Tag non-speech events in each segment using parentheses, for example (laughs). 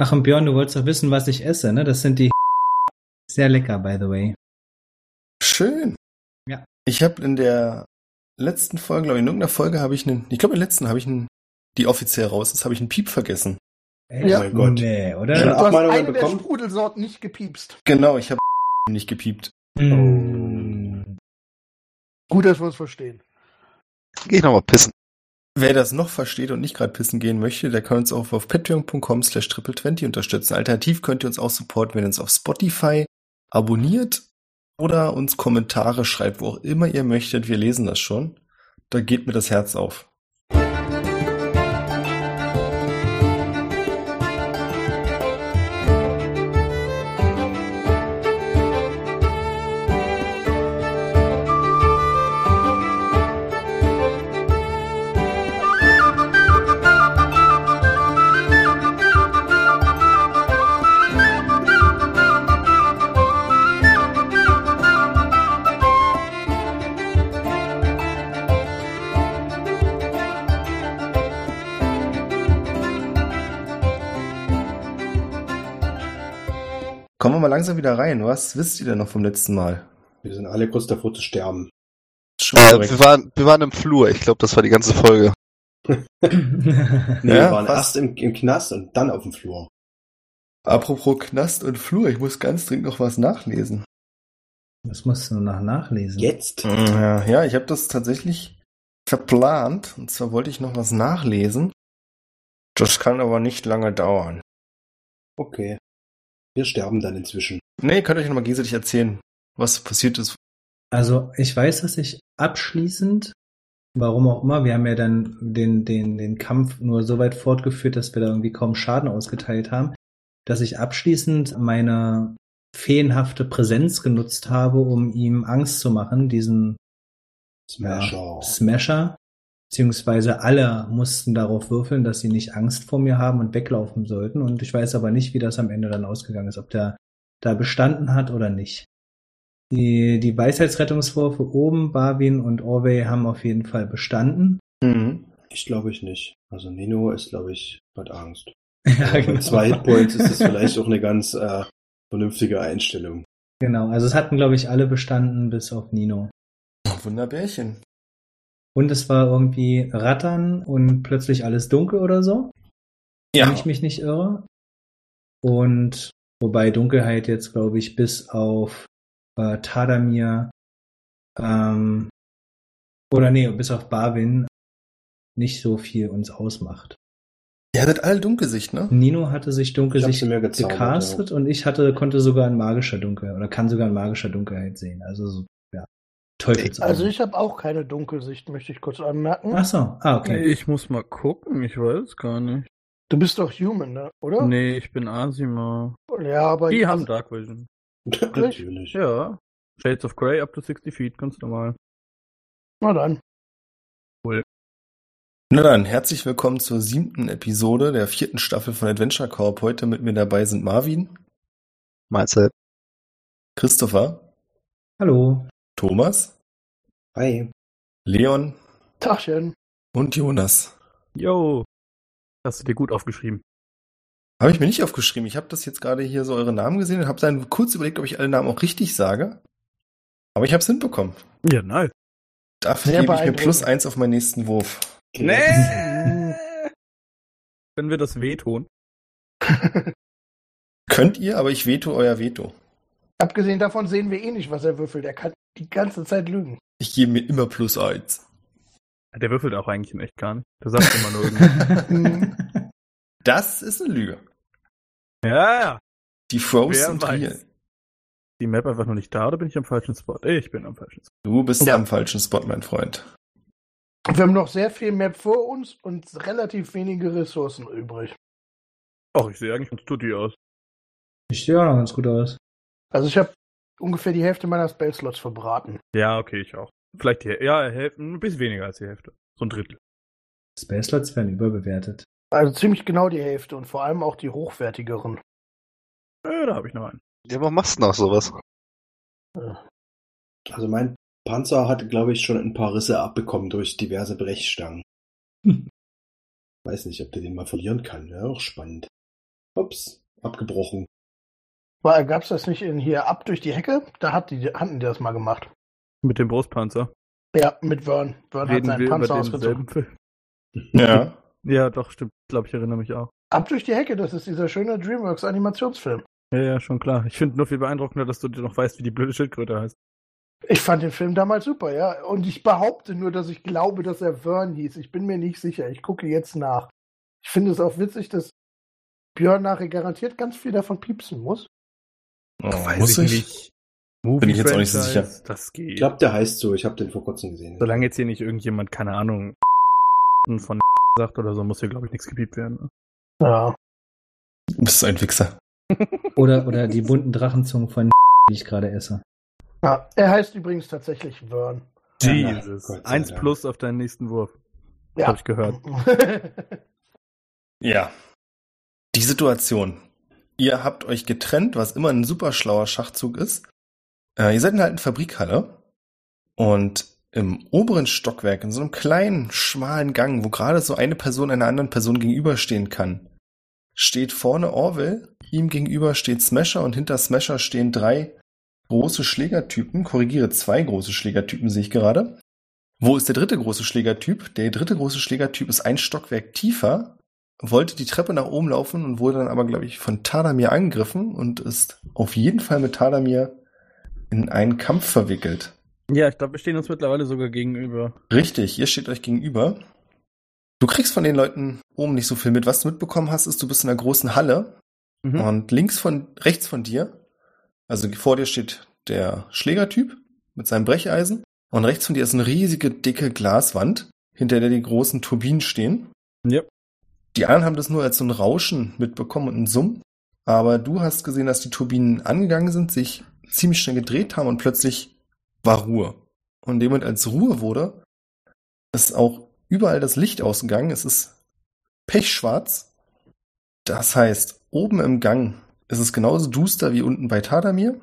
Ach, und Björn, du wolltest doch wissen, was ich esse, ne? Das sind die (laughs) sehr lecker, by the way. Schön. Ja. Ich habe in der letzten Folge, glaube ich, in irgendeiner Folge habe ich einen, ich glaube in der letzten habe ich einen, die offiziell raus ist, habe ich einen Piep vergessen. Echt? Ja. Oh mein Gott. Nee, oder? Hast Abmahnungen eine der bekommen? Sprudelsorten nicht gepiepst. Genau, ich habe (laughs) nicht gepiept. Mm. Gut, dass wir uns verstehen. Geh ich nochmal pissen. Wer das noch versteht und nicht gerade pissen gehen möchte, der kann uns auch auf patreon.com slash triple20 unterstützen. Alternativ könnt ihr uns auch supporten, wenn ihr uns auf Spotify abonniert oder uns Kommentare schreibt, wo auch immer ihr möchtet. Wir lesen das schon. Da geht mir das Herz auf. Langsam wieder rein. Was wisst ihr denn noch vom letzten Mal? Wir sind alle kurz davor zu sterben. Äh, wir, waren, wir waren im Flur. Ich glaube, das war die ganze Folge. (laughs) Nee, Ja, wir waren was? erst im, im Knast und dann auf dem Flur. Apropos Knast und Flur, ich muss ganz dringend noch was nachlesen. Das musst du noch nachlesen. Jetzt? Ja, ja ich habe das tatsächlich verplant. Und zwar wollte ich noch was nachlesen. Das kann aber nicht lange dauern. Okay. Wir sterben dann inzwischen. Nee, könnt ihr euch nochmal gegenseitig erzählen, was passiert ist. Also ich weiß, dass ich abschließend, warum auch immer, wir haben ja dann den, den, den Kampf nur so weit fortgeführt, dass wir da irgendwie kaum Schaden ausgeteilt haben, dass ich abschließend meine feenhafte Präsenz genutzt habe, um ihm Angst zu machen, diesen Smasher. Ja, Smasher. Beziehungsweise alle mussten darauf würfeln, dass sie nicht Angst vor mir haben und weglaufen sollten. Und ich weiß aber nicht, wie das am Ende dann ausgegangen ist, ob der da bestanden hat oder nicht. Die, die Weisheitsrettungswürfe oben, Barwin und Orway haben auf jeden Fall bestanden. Mhm. Ich glaube ich nicht. Also Nino ist, glaube ich, hat Angst. (laughs) ja, genau. Mit zwei Hitpoints ist das vielleicht auch eine (laughs) ganz äh, vernünftige Einstellung. genau. Also es hatten, glaube ich, alle bestanden, bis auf Nino. Wunderbärchen. Und es war irgendwie Rattern und plötzlich alles dunkel oder so. wenn ich mich nicht irre. Und wobei Dunkelheit jetzt, glaube ich, bis auf äh, Tadamir ähm, oder nee, bis auf Barwin nicht so viel uns ausmacht. Ihr hattet alle Dunkelsicht, ne? Nino hatte sich Dunkelsicht sie mir gezaubert. gecastet und ich hatte, konnte sogar in magischer Dunkelheit oder kann sogar in magischer Dunkelheit sehen. Also so, ja. Teufelsaugen. Also ich habe auch keine Dunkelsicht, möchte ich kurz anmerken. Ach so, ah, okay. Ich muss mal gucken, ich weiß gar nicht. Du bist doch Human, ne? oder? Nee, ich bin Asima. Ja, aber Die haben Dark Vision. Ja. Natürlich. Ja. Shades of Grey up to 60 feet, ganz normal. Na dann. Na dann, herzlich willkommen zur siebten Episode der vierten Staffel von Adventure Corp. Heute mit mir dabei sind Marvin, Marcel. Christopher, Hallo. Thomas, Hi. Leon Tachchen. und Jonas. Yo. Hast du dir gut aufgeschrieben? Habe ich mir nicht aufgeschrieben. Ich habe das jetzt gerade hier so eure Namen gesehen und habe dann kurz überlegt, ob ich alle Namen auch richtig sage. Aber ich habe es hinbekommen. Ja, nice. Dafür Sehr gebe ich mir plus eins auf meinen nächsten Wurf. Nee. (laughs) Können wir das wehtun? Könnt ihr, aber ich veto euer Veto. Abgesehen davon sehen wir eh nicht, was er würfelt. Er kann die ganze Zeit lügen. Ich gebe mir immer plus eins. Der würfelt auch eigentlich in echt gar nicht. Der sagt immer nur irgendwas. (laughs) Das ist eine Lüge. ja. Die Froze Wer sind weiß. real. Die Map einfach nur nicht da, oder bin ich am falschen Spot? Ich bin am falschen Spot. Du bist Ja. am falschen Spot, mein Freund. Wir haben noch sehr viel Map vor uns und relativ wenige Ressourcen übrig. Ach, ich sehe eigentlich ganz tutti aus. Ich sehe auch noch ganz gut aus. Also ich habe ungefähr die Hälfte meiner Spellslots verbraten. Ja, okay, ich auch. Vielleicht die, ja, Hälfte, ein bisschen weniger als die Hälfte. So ein Drittel. Spaceslots werden überbewertet. Also ziemlich genau die Hälfte und vor allem auch die hochwertigeren. Äh, da habe ich noch einen. Ja, warum machst du noch sowas? Also mein Panzer hat, glaube ich, schon ein paar Risse abbekommen durch diverse Brechstangen. Hm. (laughs) Weiß nicht, ob der den mal verlieren kann. Wäre auch spannend. Ups, abgebrochen. Gab es das nicht in hier ab durch die Hecke? Da hat die, hatten die das mal gemacht. Mit dem Brustpanzer. Ja, mit Vern. Vern Reden hat seinen Panzer ausgezogen. Ja. (laughs) Ja, doch, stimmt. Ich glaube, ich erinnere mich auch. Ab durch die Hecke, das ist dieser schöne DreamWorks-Animationsfilm. Ja, ja, schon klar. Ich finde nur viel beeindruckender, dass du dir noch weißt, wie die blöde Schildkröte heißt. Ich fand den Film damals super, ja. Und ich behaupte nur, dass ich glaube, dass er Vern hieß. Ich bin mir nicht sicher. Ich gucke jetzt nach. Ich finde es auch witzig, dass Björn nachher garantiert ganz viel davon piepsen muss. Oh, muss ich? Bin ich jetzt auch nicht so sicher. Das geht. Ich glaube, der heißt so. Ich habe den vor kurzem gesehen. Solange jetzt hier nicht irgendjemand, keine Ahnung, von sagt oder so, muss hier, glaube ich, nichts gepiept werden. ne? Ja. Du bist ein Wichser. (laughs) Oder, oder die bunten Drachenzungen von (laughs) die ich gerade esse. ja. Er heißt übrigens tatsächlich Vern. Jesus. Eins plus auf deinen nächsten Wurf. Ja. Hab ich gehört. (laughs) Ja. Die Situation. Ihr habt euch getrennt, was immer ein super schlauer Schachzug ist. Äh, ihr seid in einer alten Fabrikhalle und im oberen Stockwerk, in so einem kleinen, schmalen Gang, wo gerade so eine Person einer anderen Person gegenüberstehen kann, steht vorne Orwell, ihm gegenüber steht Smasher und hinter Smasher stehen drei große Schlägertypen. Korrigiere, zwei große Schlägertypen sehe ich gerade. Wo ist der dritte große Schlägertyp? Der dritte große Schlägertyp ist ein Stockwerk tiefer, wollte die Treppe nach oben laufen und wurde dann aber, glaube ich, von Tadamir angegriffen und ist auf jeden Fall mit Tadamir in einen Kampf verwickelt. Ja, ich glaube, wir stehen uns mittlerweile sogar gegenüber. Richtig, ihr steht euch gegenüber. Du kriegst von den Leuten oben nicht so viel mit. Was du mitbekommen hast, ist, du bist in einer großen Halle Mhm. und links von, rechts von dir, also vor dir steht der Schlägertyp mit seinem Brecheisen und rechts von dir ist eine riesige, dicke Glaswand, hinter der die großen Turbinen stehen. Ja. Die anderen haben das nur als so ein Rauschen mitbekommen und ein Summen. Aber du hast gesehen, dass die Turbinen angegangen sind, sich ziemlich schnell gedreht haben und plötzlich war Ruhe. Und in dem Moment, als Ruhe wurde, ist auch überall das Licht ausgegangen. Es ist pechschwarz. Das heißt, oben im Gang ist es genauso duster wie unten bei Tadamir.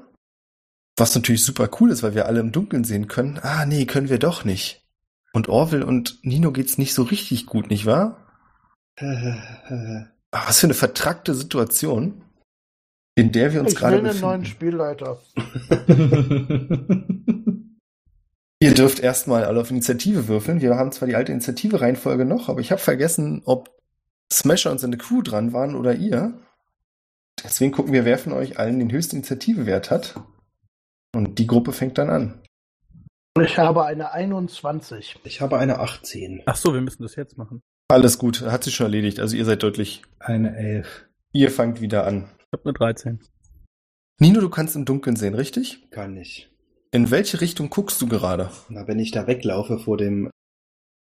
Was natürlich super cool ist, weil wir alle im Dunkeln sehen können. Ah, nee, können wir doch nicht. Und Orwell und Nino geht's nicht so richtig gut, nicht wahr? Ah, was für eine vertrackte Situation, in der wir uns ich gerade will einen neuen befinden. Spielleiter. (laughs) Ihr dürft erstmal alle auf Initiative würfeln. Wir haben zwar die alte Initiative-Reihenfolge noch, aber ich habe vergessen, ob Smasher und seine Crew dran waren oder ihr. Deswegen gucken wir, wer von euch allen den höchsten Initiativewert hat. Und die Gruppe fängt dann an. Ich habe eine 21. Ich habe eine 18. Ach so, wir müssen das jetzt machen. Alles gut, hat sich schon erledigt. Also ihr seid deutlich. Eine Elf. Ihr fangt wieder an. Ich habe eine 13. Nino, du kannst im Dunkeln sehen, richtig? Kann ich. In welche Richtung guckst du gerade? Na, wenn ich da weglaufe vor dem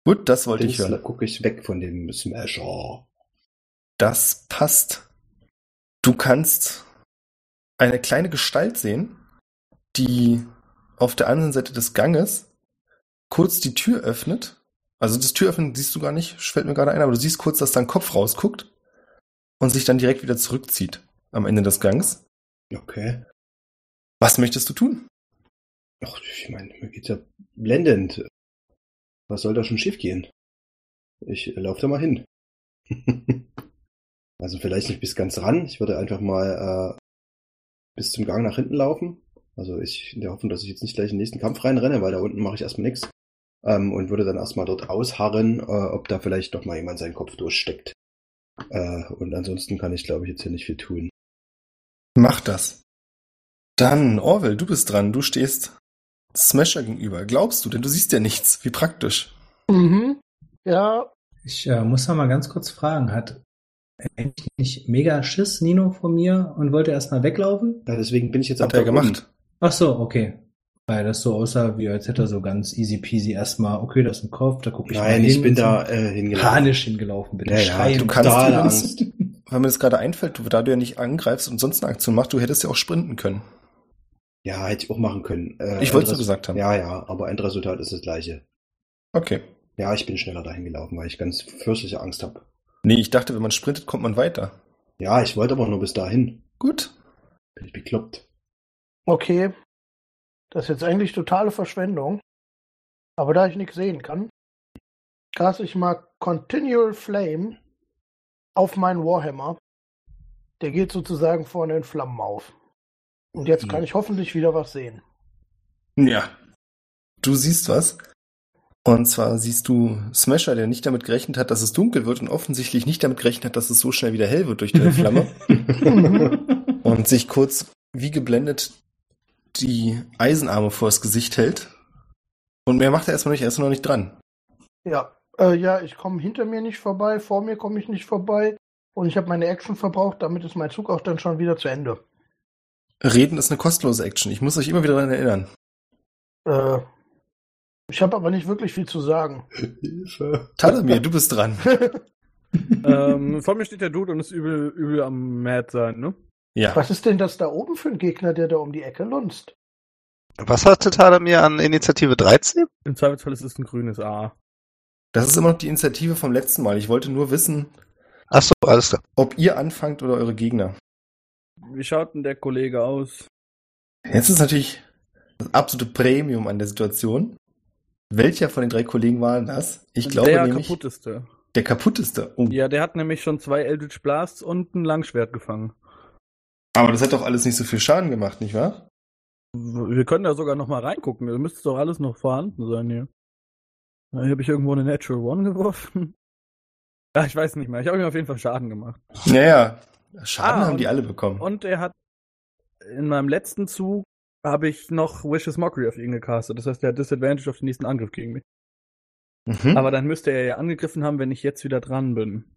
Gut, das wollte ich hören. gucke ich weg von dem Smasher. Das passt. Du kannst eine kleine Gestalt sehen, die auf der anderen Seite des Ganges kurz die Tür öffnet. Also das Türöffnen siehst du gar nicht, fällt mir gerade ein, aber du siehst kurz, dass dein Kopf rausguckt und sich dann direkt wieder zurückzieht am Ende des Gangs. Okay. Was möchtest du tun? Ach, ich meine, mir geht's ja blendend. Was soll da schon schief gehen? Ich äh, laufe da mal hin. (laughs) also vielleicht nicht bis ganz ran. Ich würde einfach mal äh, bis zum Gang nach hinten laufen. Also ich in der Hoffnung, dass ich jetzt nicht gleich in den nächsten Kampf reinrenne, weil da unten mache ich erstmal nichts. Ähm, und würde dann erstmal dort ausharren, äh, ob da vielleicht doch mal jemand seinen Kopf durchsteckt. Äh, und ansonsten kann ich, glaube ich, jetzt hier nicht viel tun. Mach das. Dann, Orwell, du bist dran. Du stehst Smasher gegenüber. Glaubst du, denn du siehst ja nichts. Wie praktisch. Mhm. Ja, Ich äh, muss noch mal ganz kurz fragen, hat eigentlich nicht mega Schiss Nino von mir und wollte erstmal weglaufen? Ja, deswegen bin ich jetzt Hat auch er da oben. gemacht. Ach so, okay. Weil das so aussah, wie als hätte er so ganz easy peasy erstmal, okay, das ist ein Kopf, da gucke ich mal Nein, ich bin da äh, hingelaufen. panisch hingelaufen, bin Ja, ja, schreiend. du kannst übrigens- (laughs) Angst. Weil mir das gerade einfällt, du, da du ja nicht angreifst und sonst eine Aktion machst, du hättest ja auch sprinten können. Ja, hätte ich auch machen können. Äh, Ich wollte es gesagt haben. Ja, ja, aber Endresultat ist das gleiche. Okay. Ja, ich bin schneller dahin gelaufen, weil ich ganz fürchterliche Angst habe. Nee, ich dachte, wenn man sprintet, kommt man weiter. Ja, ich wollte aber nur bis dahin. Gut. Bin ich bekloppt. okay. Das ist jetzt eigentlich totale Verschwendung. Aber da ich nichts sehen kann, cast ich mal Continual Flame auf meinen Warhammer. Der geht sozusagen vorne in Flammen auf. Und jetzt kann ich hoffentlich wieder was sehen. Ja. Du siehst was. Und zwar siehst du Smasher, der nicht damit gerechnet hat, dass es dunkel wird und offensichtlich nicht damit gerechnet hat, dass es so schnell wieder hell wird durch die (laughs) Flamme. (laughs) und sich kurz wie geblendet die Eisenarme vors Gesicht hält. Und mehr macht er erstmal nicht, er ist noch nicht dran. Ja, äh, ja, ich komme hinter mir nicht vorbei, vor mir komme ich nicht vorbei und ich habe meine Action verbraucht, damit ist mein Zug auch dann schon wieder zu Ende. Reden ist eine kostenlose Action. Ich muss euch immer wieder daran erinnern. Äh, ich habe aber nicht wirklich viel zu sagen. Hilfe. Talamir, du bist dran. (laughs) ähm, vor mir steht der Dude und ist übel, übel am Mad sein, ne? Ja. Was ist denn das da oben für ein Gegner, der da um die Ecke lunzt? Was hatte Talamir an Initiative 13? Im Zweifelsfall ist es ein grünes A. Das ist immer noch die Initiative vom letzten Mal. Ich wollte nur wissen, Achso, alles klar. ob ihr anfangt oder eure Gegner. Wie schaut denn der Kollege aus? Jetzt ist natürlich das absolute Premium an der Situation. Welcher von den drei Kollegen war das? Ich glaube der nämlich kaputteste. der kaputteste. Oh. Ja, der hat nämlich schon zwei Eldritch Blasts und ein Langschwert gefangen. Aber das hat doch alles nicht so viel Schaden gemacht, nicht wahr? Wir können da sogar noch mal reingucken. Da müsste doch alles noch vorhanden sein hier. Hier habe ich irgendwo eine Natural One geworfen. (laughs) Ja, ich weiß nicht mehr. Ich habe ihm auf jeden Fall Schaden gemacht. Naja, Schaden Ah, haben und- die alle bekommen. Und er hat in meinem letzten Zug habe ich noch Wishes Mockery auf ihn gecastet. Das heißt, er hat Disadvantage auf den nächsten Angriff gegen mich. mhm. Aber dann müsste er ja angegriffen haben, wenn ich jetzt wieder dran bin.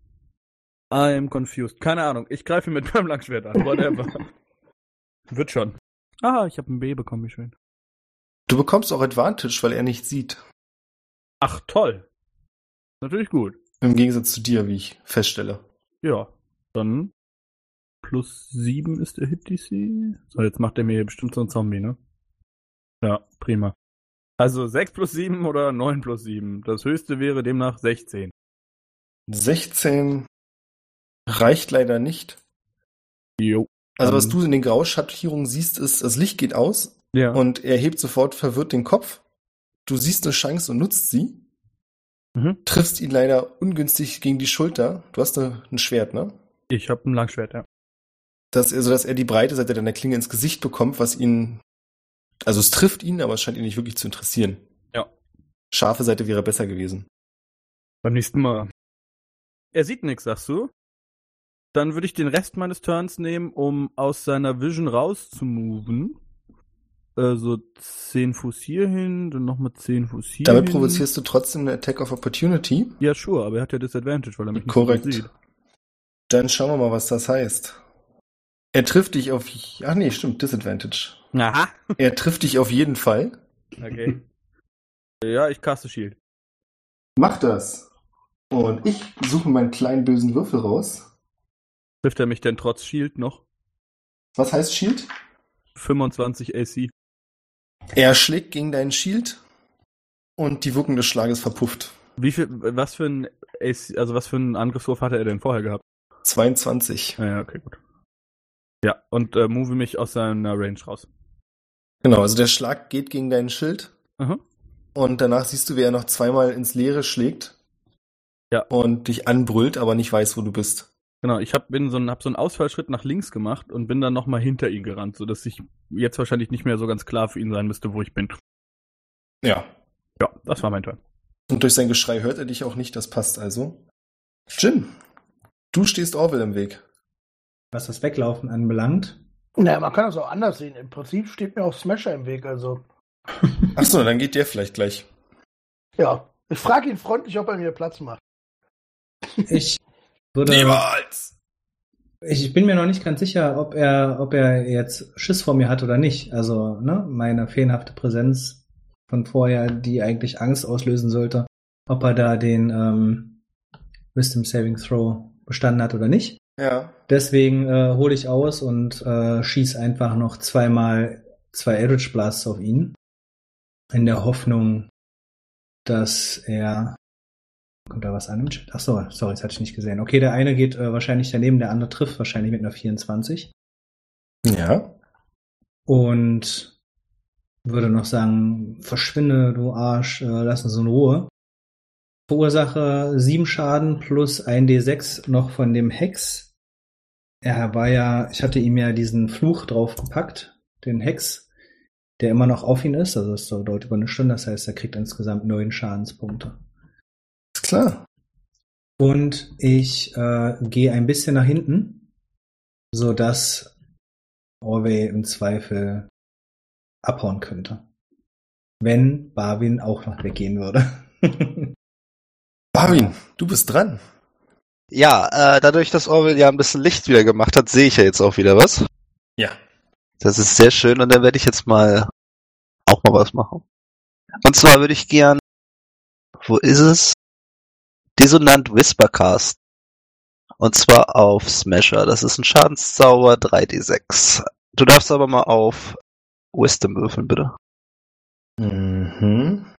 I'm confused. Keine Ahnung. Ich greife ihn (laughs) mit meinem Langschwert an. Whatever. (laughs) Wird schon. Ah, ich habe ein B bekommen, wie schön. du bekommst auch Advantage, weil er nicht sieht. Ach, toll. Natürlich gut. Im Gegensatz zu dir, wie ich feststelle. Ja, dann plus 7 ist der Hit DC. So, jetzt macht er mir hier bestimmt so einen Zombie, ne? Ja, prima. Also 6 plus 7 oder 9 plus 7. Das höchste wäre demnach 16. 16 reicht leider nicht. Jo. Also was du in den Grauschattierungen siehst, ist, das Licht geht aus Ja. und er hebt sofort verwirrt den Kopf. Du siehst eine Chance und nutzt sie. Mhm. Triffst ihn leider ungünstig gegen die Schulter. Du hast da ein Schwert, ne? Ich habe ein Langschwert, ja. Dass, also, dass er die breite Seite deiner Klinge ins Gesicht bekommt, was ihn. Also es trifft ihn, aber es scheint ihn nicht wirklich zu interessieren. Ja. Scharfe Seite wäre besser gewesen. Beim nächsten Mal. Er sieht nichts, sagst du? Dann würde ich den Rest meines Turns nehmen, um aus seiner Vision rauszumoven. Also 10 Fuß hierhin, dann nochmal 10 Fuß hier. Damit provozierst du trotzdem eine Attack of Opportunity. Ja, sure, aber er hat ja Disadvantage, weil er mich nicht Korrekt. gut sieht. Dann schauen wir mal, was das heißt. Er trifft dich auf. Ach nee, stimmt, Disadvantage. Aha. Er trifft dich auf jeden Fall. Okay. ja, ich caste Shield. Mach das. Und ich suche meinen kleinen bösen Würfel raus. Trifft er mich denn trotz Shield noch? Was heißt Shield? 25 AC. Er schlägt gegen deinen Shield und die Wirkung des Schlages verpufft. Wie viel, was für ein AC, also was für einen Angriffswurf hatte er denn vorher gehabt? 22. Ja, ja, okay, gut. Ja, und äh, move mich aus seiner Range raus. Genau, also der Schlag geht gegen deinen Schild Aha. und danach siehst du, wie er noch zweimal ins Leere schlägt. Ja. Und dich anbrüllt, aber nicht weiß, wo du bist. Genau, ich hab, bin so ein, hab so einen Ausfallschritt nach links gemacht und bin dann nochmal hinter ihn gerannt, sodass ich jetzt wahrscheinlich nicht mehr so ganz klar für ihn sein müsste, wo ich bin. Ja. Ja, das war mein Turn. Und durch sein Geschrei hört er dich auch nicht, das passt also. Jin, du stehst Orwell im Weg. Was das Weglaufen anbelangt. Naja, man kann das auch anders sehen. Im Prinzip steht mir auch Smasher im Weg, also. (laughs) Achso, dann geht der vielleicht gleich. Ja. Ich frage ihn freundlich, ob er mir Platz macht. Ich würde. Niemals! Ich bin mir noch nicht ganz sicher, ob er, ob er jetzt Schiss vor mir hat oder nicht. Also, ne, meine feenhafte Präsenz von vorher, die eigentlich Angst auslösen sollte, ob er da den ähm, Wisdom Saving Throw bestanden hat oder nicht. Ja. Deswegen äh, hole ich aus und äh, schieß einfach noch zweimal zwei Eldritch Blasts auf ihn. In der Hoffnung, dass er. Kommt da was an im Chat? Ach so, sorry, das hatte ich nicht gesehen. Okay, der eine geht äh, wahrscheinlich daneben, der andere trifft wahrscheinlich mit einer 24. Ja. Und würde noch sagen, verschwinde, du Arsch, äh, lass uns in Ruhe. Verursache sieben Schaden plus ein D6 noch von dem Hex. er war ja, ich hatte ihm ja diesen Fluch draufgepackt, den Hex, der immer noch auf ihn ist. Also es dauert über eine Stunde, das heißt, er kriegt insgesamt neun Schadenspunkte. Klar. Und ich äh, gehe ein bisschen nach hinten, so dass Orway im Zweifel abhauen könnte. Wenn Barwin auch noch weggehen würde. (laughs) Barwin, du bist dran. Ja, äh, dadurch, dass Orwell ja ein bisschen Licht wieder gemacht hat, sehe ich ja jetzt auch wieder was. Ja. Das ist sehr schön und dann werde ich jetzt mal auch mal was machen. Und zwar würde ich gern, wo ist es? Dissonant Whispercast. Und zwar auf Smasher. Das ist ein Schadenszauber 3d6. Du darfst aber mal auf Wisdom würfeln, bitte. Mhm.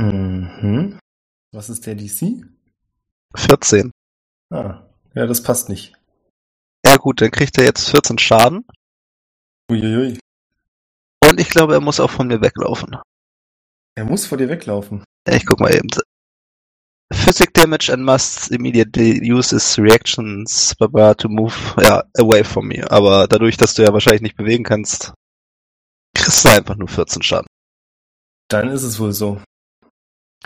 Mhm. Was ist der DC? 14. Ah, ja, das passt nicht. Ja gut, dann kriegt er jetzt 14 Schaden. Uiuiui. Und ich glaube, er muss auch von mir weglaufen. Er muss vor dir weglaufen. Ja, ich guck mal eben. Physic damage and must immediately use his reactions to move ja, away from me. Aber dadurch, dass du ja wahrscheinlich nicht bewegen kannst, kriegst du einfach nur 14 Schaden. Dann ist es wohl so.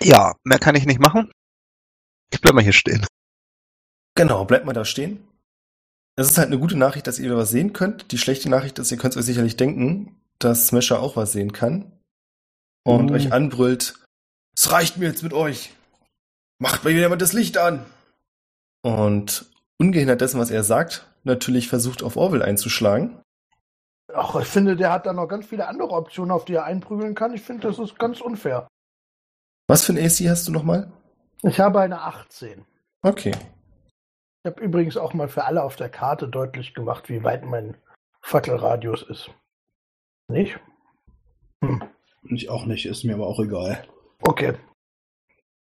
Ja, mehr kann ich nicht machen. Ich bleib mal hier stehen. Genau, bleibt mal da stehen. Es ist halt eine gute Nachricht, dass ihr was sehen könnt. Die schlechte Nachricht ist, ihr könnt euch sicherlich denken, dass Smasher auch was sehen kann. Und Mhm. euch anbrüllt, es reicht mir jetzt mit euch. Macht mal jemand das Licht an. Und ungehindert dessen, was er sagt, natürlich versucht auf Orwell einzuschlagen. Ach, ich finde, der hat da noch ganz viele andere Optionen, auf die er einprügeln kann. Ich finde, das ist ganz unfair. Was für ein AC hast du nochmal? Ich habe eine 18. Okay. Ich habe übrigens auch mal für alle auf der Karte deutlich gemacht, wie weit mein Fackelradius ist. Nicht? Hm. Ich auch nicht, ist mir aber auch egal. Okay.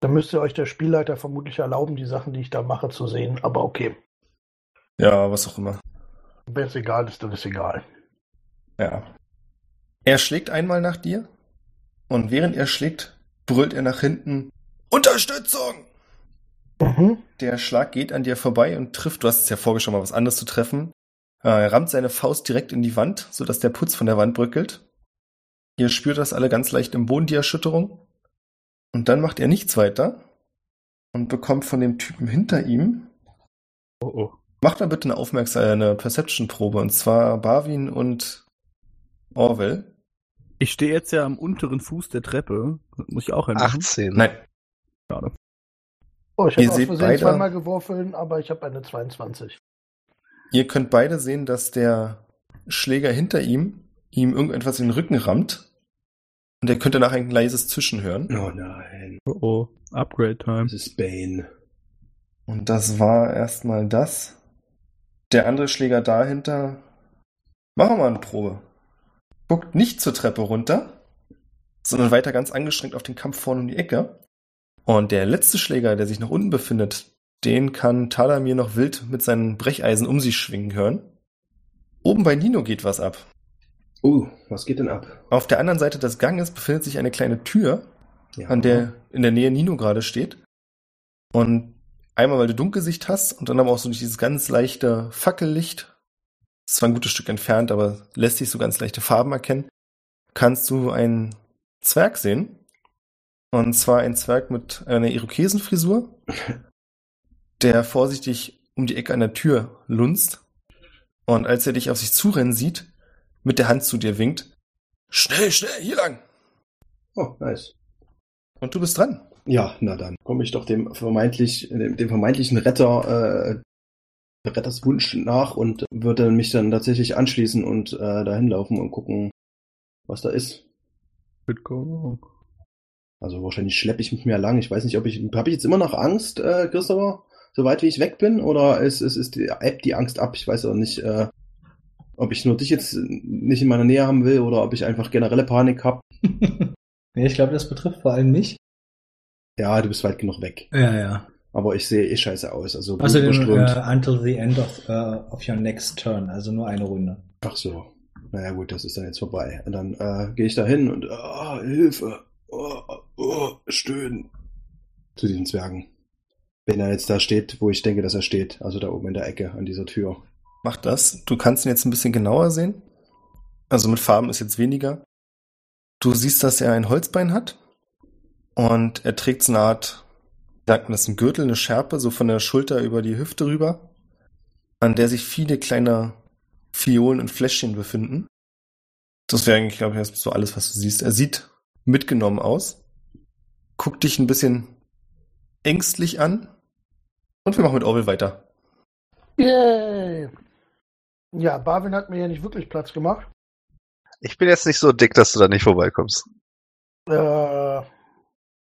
Dann müsste euch der Spielleiter vermutlich erlauben, die Sachen, die ich da mache, zu sehen. Aber okay. Ja, was auch immer. Wenn es egal ist, dann ist egal. Ja. Er schlägt einmal nach dir und während er schlägt, brüllt er nach hinten Unterstützung! Mhm. Der Schlag geht an dir vorbei und trifft, du hast es ja vorher schon mal was anderes zu treffen. Äh, Er rammt seine Faust direkt in die Wand, sodass der Putz von der Wand bröckelt. Ihr spürt das alle ganz leicht im Boden, die Erschütterung. Und dann macht er nichts weiter und bekommt von dem Typen hinter ihm. Oh oh. Macht mal bitte eine Aufmerksam eine Perception-Probe, und zwar Barwin und Orwell. Ich stehe jetzt ja am unteren Fuß der Treppe. Muss ich auch einmachen? 18. Nein, Schade. Oh, ich habe aus Versehen beide- zweimal geworfen, aber ich habe eine 22. Ihr könnt beide sehen, dass der Schläger hinter ihm ihm irgendetwas in den Rücken rammt. Und er könnte nachher ein leises Zischen hören. Oh nein, Oh oh. Upgrade Time. das ist Bane. Und das war erstmal das. Der andere Schläger dahinter. Machen wir mal eine Probe. Guckt nicht zur Treppe runter, sondern weiter ganz angestrengt auf den Kampf vorne um die Ecke. Und der letzte Schläger, der sich nach unten befindet, den kann Talamir noch wild mit seinen Brecheisen um sich schwingen hören. Oben bei Nino geht was ab. Uh, was geht denn ab? Auf der anderen Seite des Ganges befindet sich eine kleine Tür, Ja. an der in der Nähe Nino gerade steht. Und einmal, weil du Dunkelsicht hast und dann aber auch so dieses ganz leichte Fackellicht, ist zwar ein gutes Stück entfernt, aber lässt sich so ganz leichte Farben erkennen, kannst du einen Zwerg sehen. Und zwar ein Zwerg mit einer Irokesenfrisur, (laughs) der vorsichtig um die Ecke der Tür lunzt. Und als er dich auf sich zurennen sieht, mit der Hand zu dir winkt, schnell, schnell, hier lang. Oh, nice. Und du bist dran. Ja, na dann komme ich doch dem vermeintlich, dem, dem vermeintlichen Retter, äh, Retters Wunsch nach und würde mich dann tatsächlich anschließen und äh, dahin laufen und gucken, was da ist. Go. Also wahrscheinlich schleppe ich mich mehr lang. Ich weiß nicht, ob ich, habe ich jetzt immer noch Angst, äh, Christopher, soweit wie ich weg bin, oder ist, ist, ist die App die Angst ab? Ich weiß auch nicht, äh, ob ich nur dich jetzt nicht in meiner Nähe haben will oder ob ich einfach generelle Panik habe. (laughs) nee, ich glaube, das betrifft vor allem mich. Ja, du bist weit genug weg. Ja, ja. Aber ich sehe eh scheiße aus. Also Also blutüberströmt. äh, until the end of, uh, of your next turn, also nur eine Runde. Ach so. Naja gut, das ist dann jetzt vorbei. Und dann äh, gehe ich da hin und ah, Hilfe. Oh, oh, stöhnen. Zu diesen Zwergen. Wenn er jetzt da steht, wo ich denke, dass er steht. Also da oben in der Ecke an dieser Tür. Mach das. Du kannst ihn jetzt ein bisschen genauer sehen. Also mit Farben ist jetzt weniger. Du siehst, dass er ein Holzbein hat. Und er trägt so eine Art, sagt man das, ein Gürtel, eine Schärpe, so von der Schulter über die Hüfte rüber, an der sich viele kleine Fiolen und Fläschchen befinden. Das wäre eigentlich, glaube ich, so alles, was du siehst. Er sieht mitgenommen aus, guckt dich ein bisschen ängstlich an und wir machen mit Orwell weiter. Yay! Ja, Barwin hat mir ja nicht wirklich Platz gemacht. Ich bin jetzt nicht so dick, dass du da nicht vorbeikommst. Äh,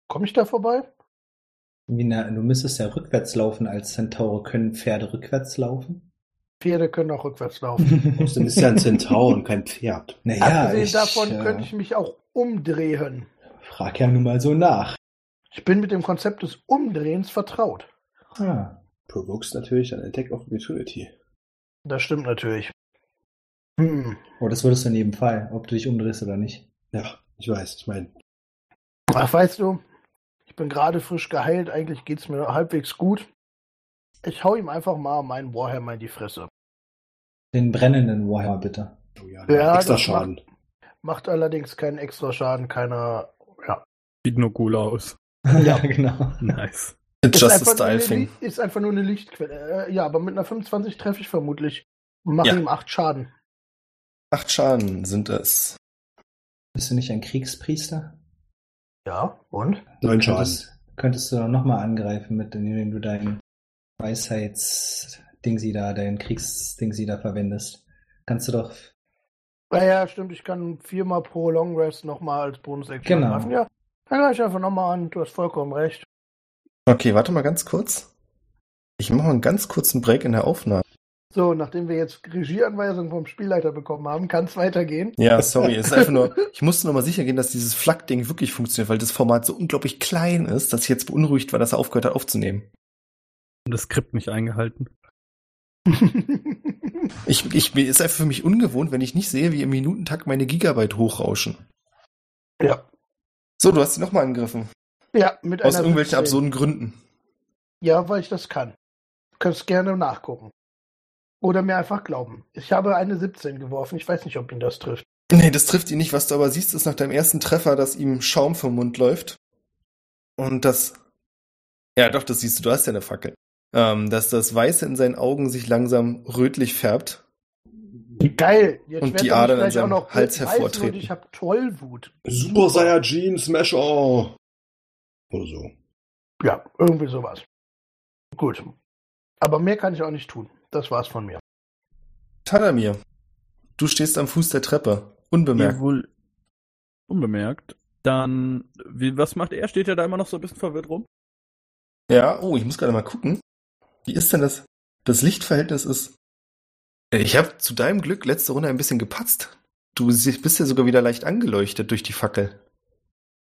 Komme ich da vorbei? Wie, na, du müsstest ja rückwärts laufen als Zentaure. Können Pferde rückwärts laufen? Pferde können auch rückwärts laufen. (laughs) Du bist ja ein Zentaur und kein Pferd. Naja, Abgesehen ich, davon äh, könnte ich mich auch umdrehen. frag ja nun mal so nach. Ich bin mit dem Konzept des Umdrehens vertraut. Ah, Provokes natürlich ein Attack of Opportunity. Das stimmt natürlich. Hm. oh, das würdest du in jedem Fall, ob du dich umdrehst oder nicht. Ja, ich weiß. Ich meine, Ach, weißt du, ich bin gerade frisch geheilt, eigentlich geht's mir halbwegs gut. Ich hau ihm einfach mal meinen Warhammer in die Fresse. Den brennenden Warhammer bitte. oh ja, Ja, extra Schaden. Macht allerdings keinen extra Schaden, keiner. Ja. Sieht nur cool aus. (laughs) ja, genau. Nice. It's Ist just a einfach, nur style eine, thing. Ist einfach nur eine Lichtquelle. Äh, ja, aber mit einer 25 treffe ich vermutlich. Und mache Ja. ihm 8 Schaden. Acht Schaden sind es. Bist du nicht ein Kriegspriester? Ja, und? Neun Schaden. Könntest, könntest du doch nochmal angreifen, mit, indem du dein Weisheits-Dingsi da, dein Kriegsdingsi da verwendest. Kannst du doch. Naja, stimmt, ich kann viermal pro Long Rest nochmal als Bonus-Action Genau. angreifen. Ja, dann greife ich einfach nochmal an. Du hast vollkommen recht. Okay, warte mal ganz kurz. Ich mache mal einen ganz kurzen Break in der Aufnahme. So, nachdem wir jetzt Regieanweisungen vom Spielleiter bekommen haben, kann es weitergehen. Ja, (laughs) sorry, es ist einfach nur, ich musste noch mal sicher gehen, dass dieses Flak-Ding wirklich funktioniert, weil das Format so unglaublich klein ist, dass ich jetzt beunruhigt war, dass er aufgehört hat aufzunehmen. Und das Skript nicht eingehalten. (laughs) Ich, ich, mir ist einfach für mich ungewohnt, wenn ich nicht sehe, wie im Minutentakt meine Gigabyte hochrauschen. ja. So, du hast sie nochmal angegriffen. Ja, mit Aus einer irgendwelchen 17. absurden Gründen. Ja, weil ich das kann. Du kannst gerne nachgucken. Oder mir einfach glauben. Ich habe eine 17 geworfen. Ich weiß nicht, ob ihn das trifft. Nee, das trifft ihn nicht. Was du aber siehst, ist nach deinem ersten Treffer, dass ihm Schaum vom Mund läuft. Und das. Ja, doch, das siehst du, du hast ja eine Fackel. Ähm, dass das Weiße in seinen Augen sich langsam rötlich färbt. Geil. Jetzt Und die Adern an seinem auch noch Hals hervortreten. Und ich habe Tollwut. Super Saiyajin Smasher. Oder so. Ja, irgendwie sowas. Gut. Aber mehr kann ich auch nicht tun. Das war's von mir. Tadamir, du stehst am Fuß der Treppe. Unbemerkt. Wohl unbemerkt. Dann, wie, was macht er? Steht er da immer noch so ein bisschen verwirrt rum? Ja, oh, ich muss gerade mal gucken. Wie ist denn das? Das Lichtverhältnis ist. Ich habe zu deinem Glück letzte Runde ein bisschen gepatzt. Du bist ja sogar wieder leicht angeleuchtet durch die Fackel.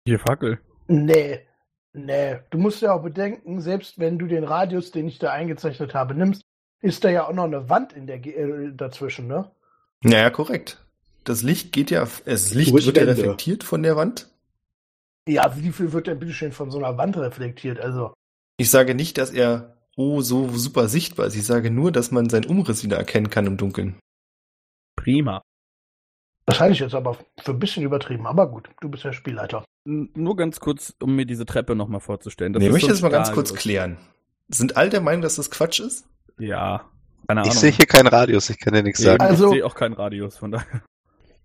Hier Fackel. Nee. Nee. Du musst ja auch bedenken, selbst wenn du den Radius, den ich da eingezeichnet habe, nimmst, ist da ja auch noch eine Wand in der Ge äh, dazwischen, ne? Naja, korrekt. Das Licht geht ja, das Licht wird ja reflektiert von der Wand. Ja, wie viel wird denn bitteschön von so einer Wand reflektiert? Also, Ich sage nicht, dass er oh so super sichtbar ist. Ich sage nur, dass man seinen Umriss wieder erkennen kann im Dunkeln. Prima. Wahrscheinlich jetzt aber für ein bisschen übertrieben. Aber gut, du bist ja Spielleiter. N nur ganz kurz, um mir diese Treppe nochmal vorzustellen. nee, ich möchte das mal ganz kurz klären. Sind alle der Meinung, dass das Quatsch ist? Ja. Keine Ahnung. Ich sehe hier keinen Radius, ich kann dir nichts sagen. Also- ich sehe auch keinen Radius, von daher.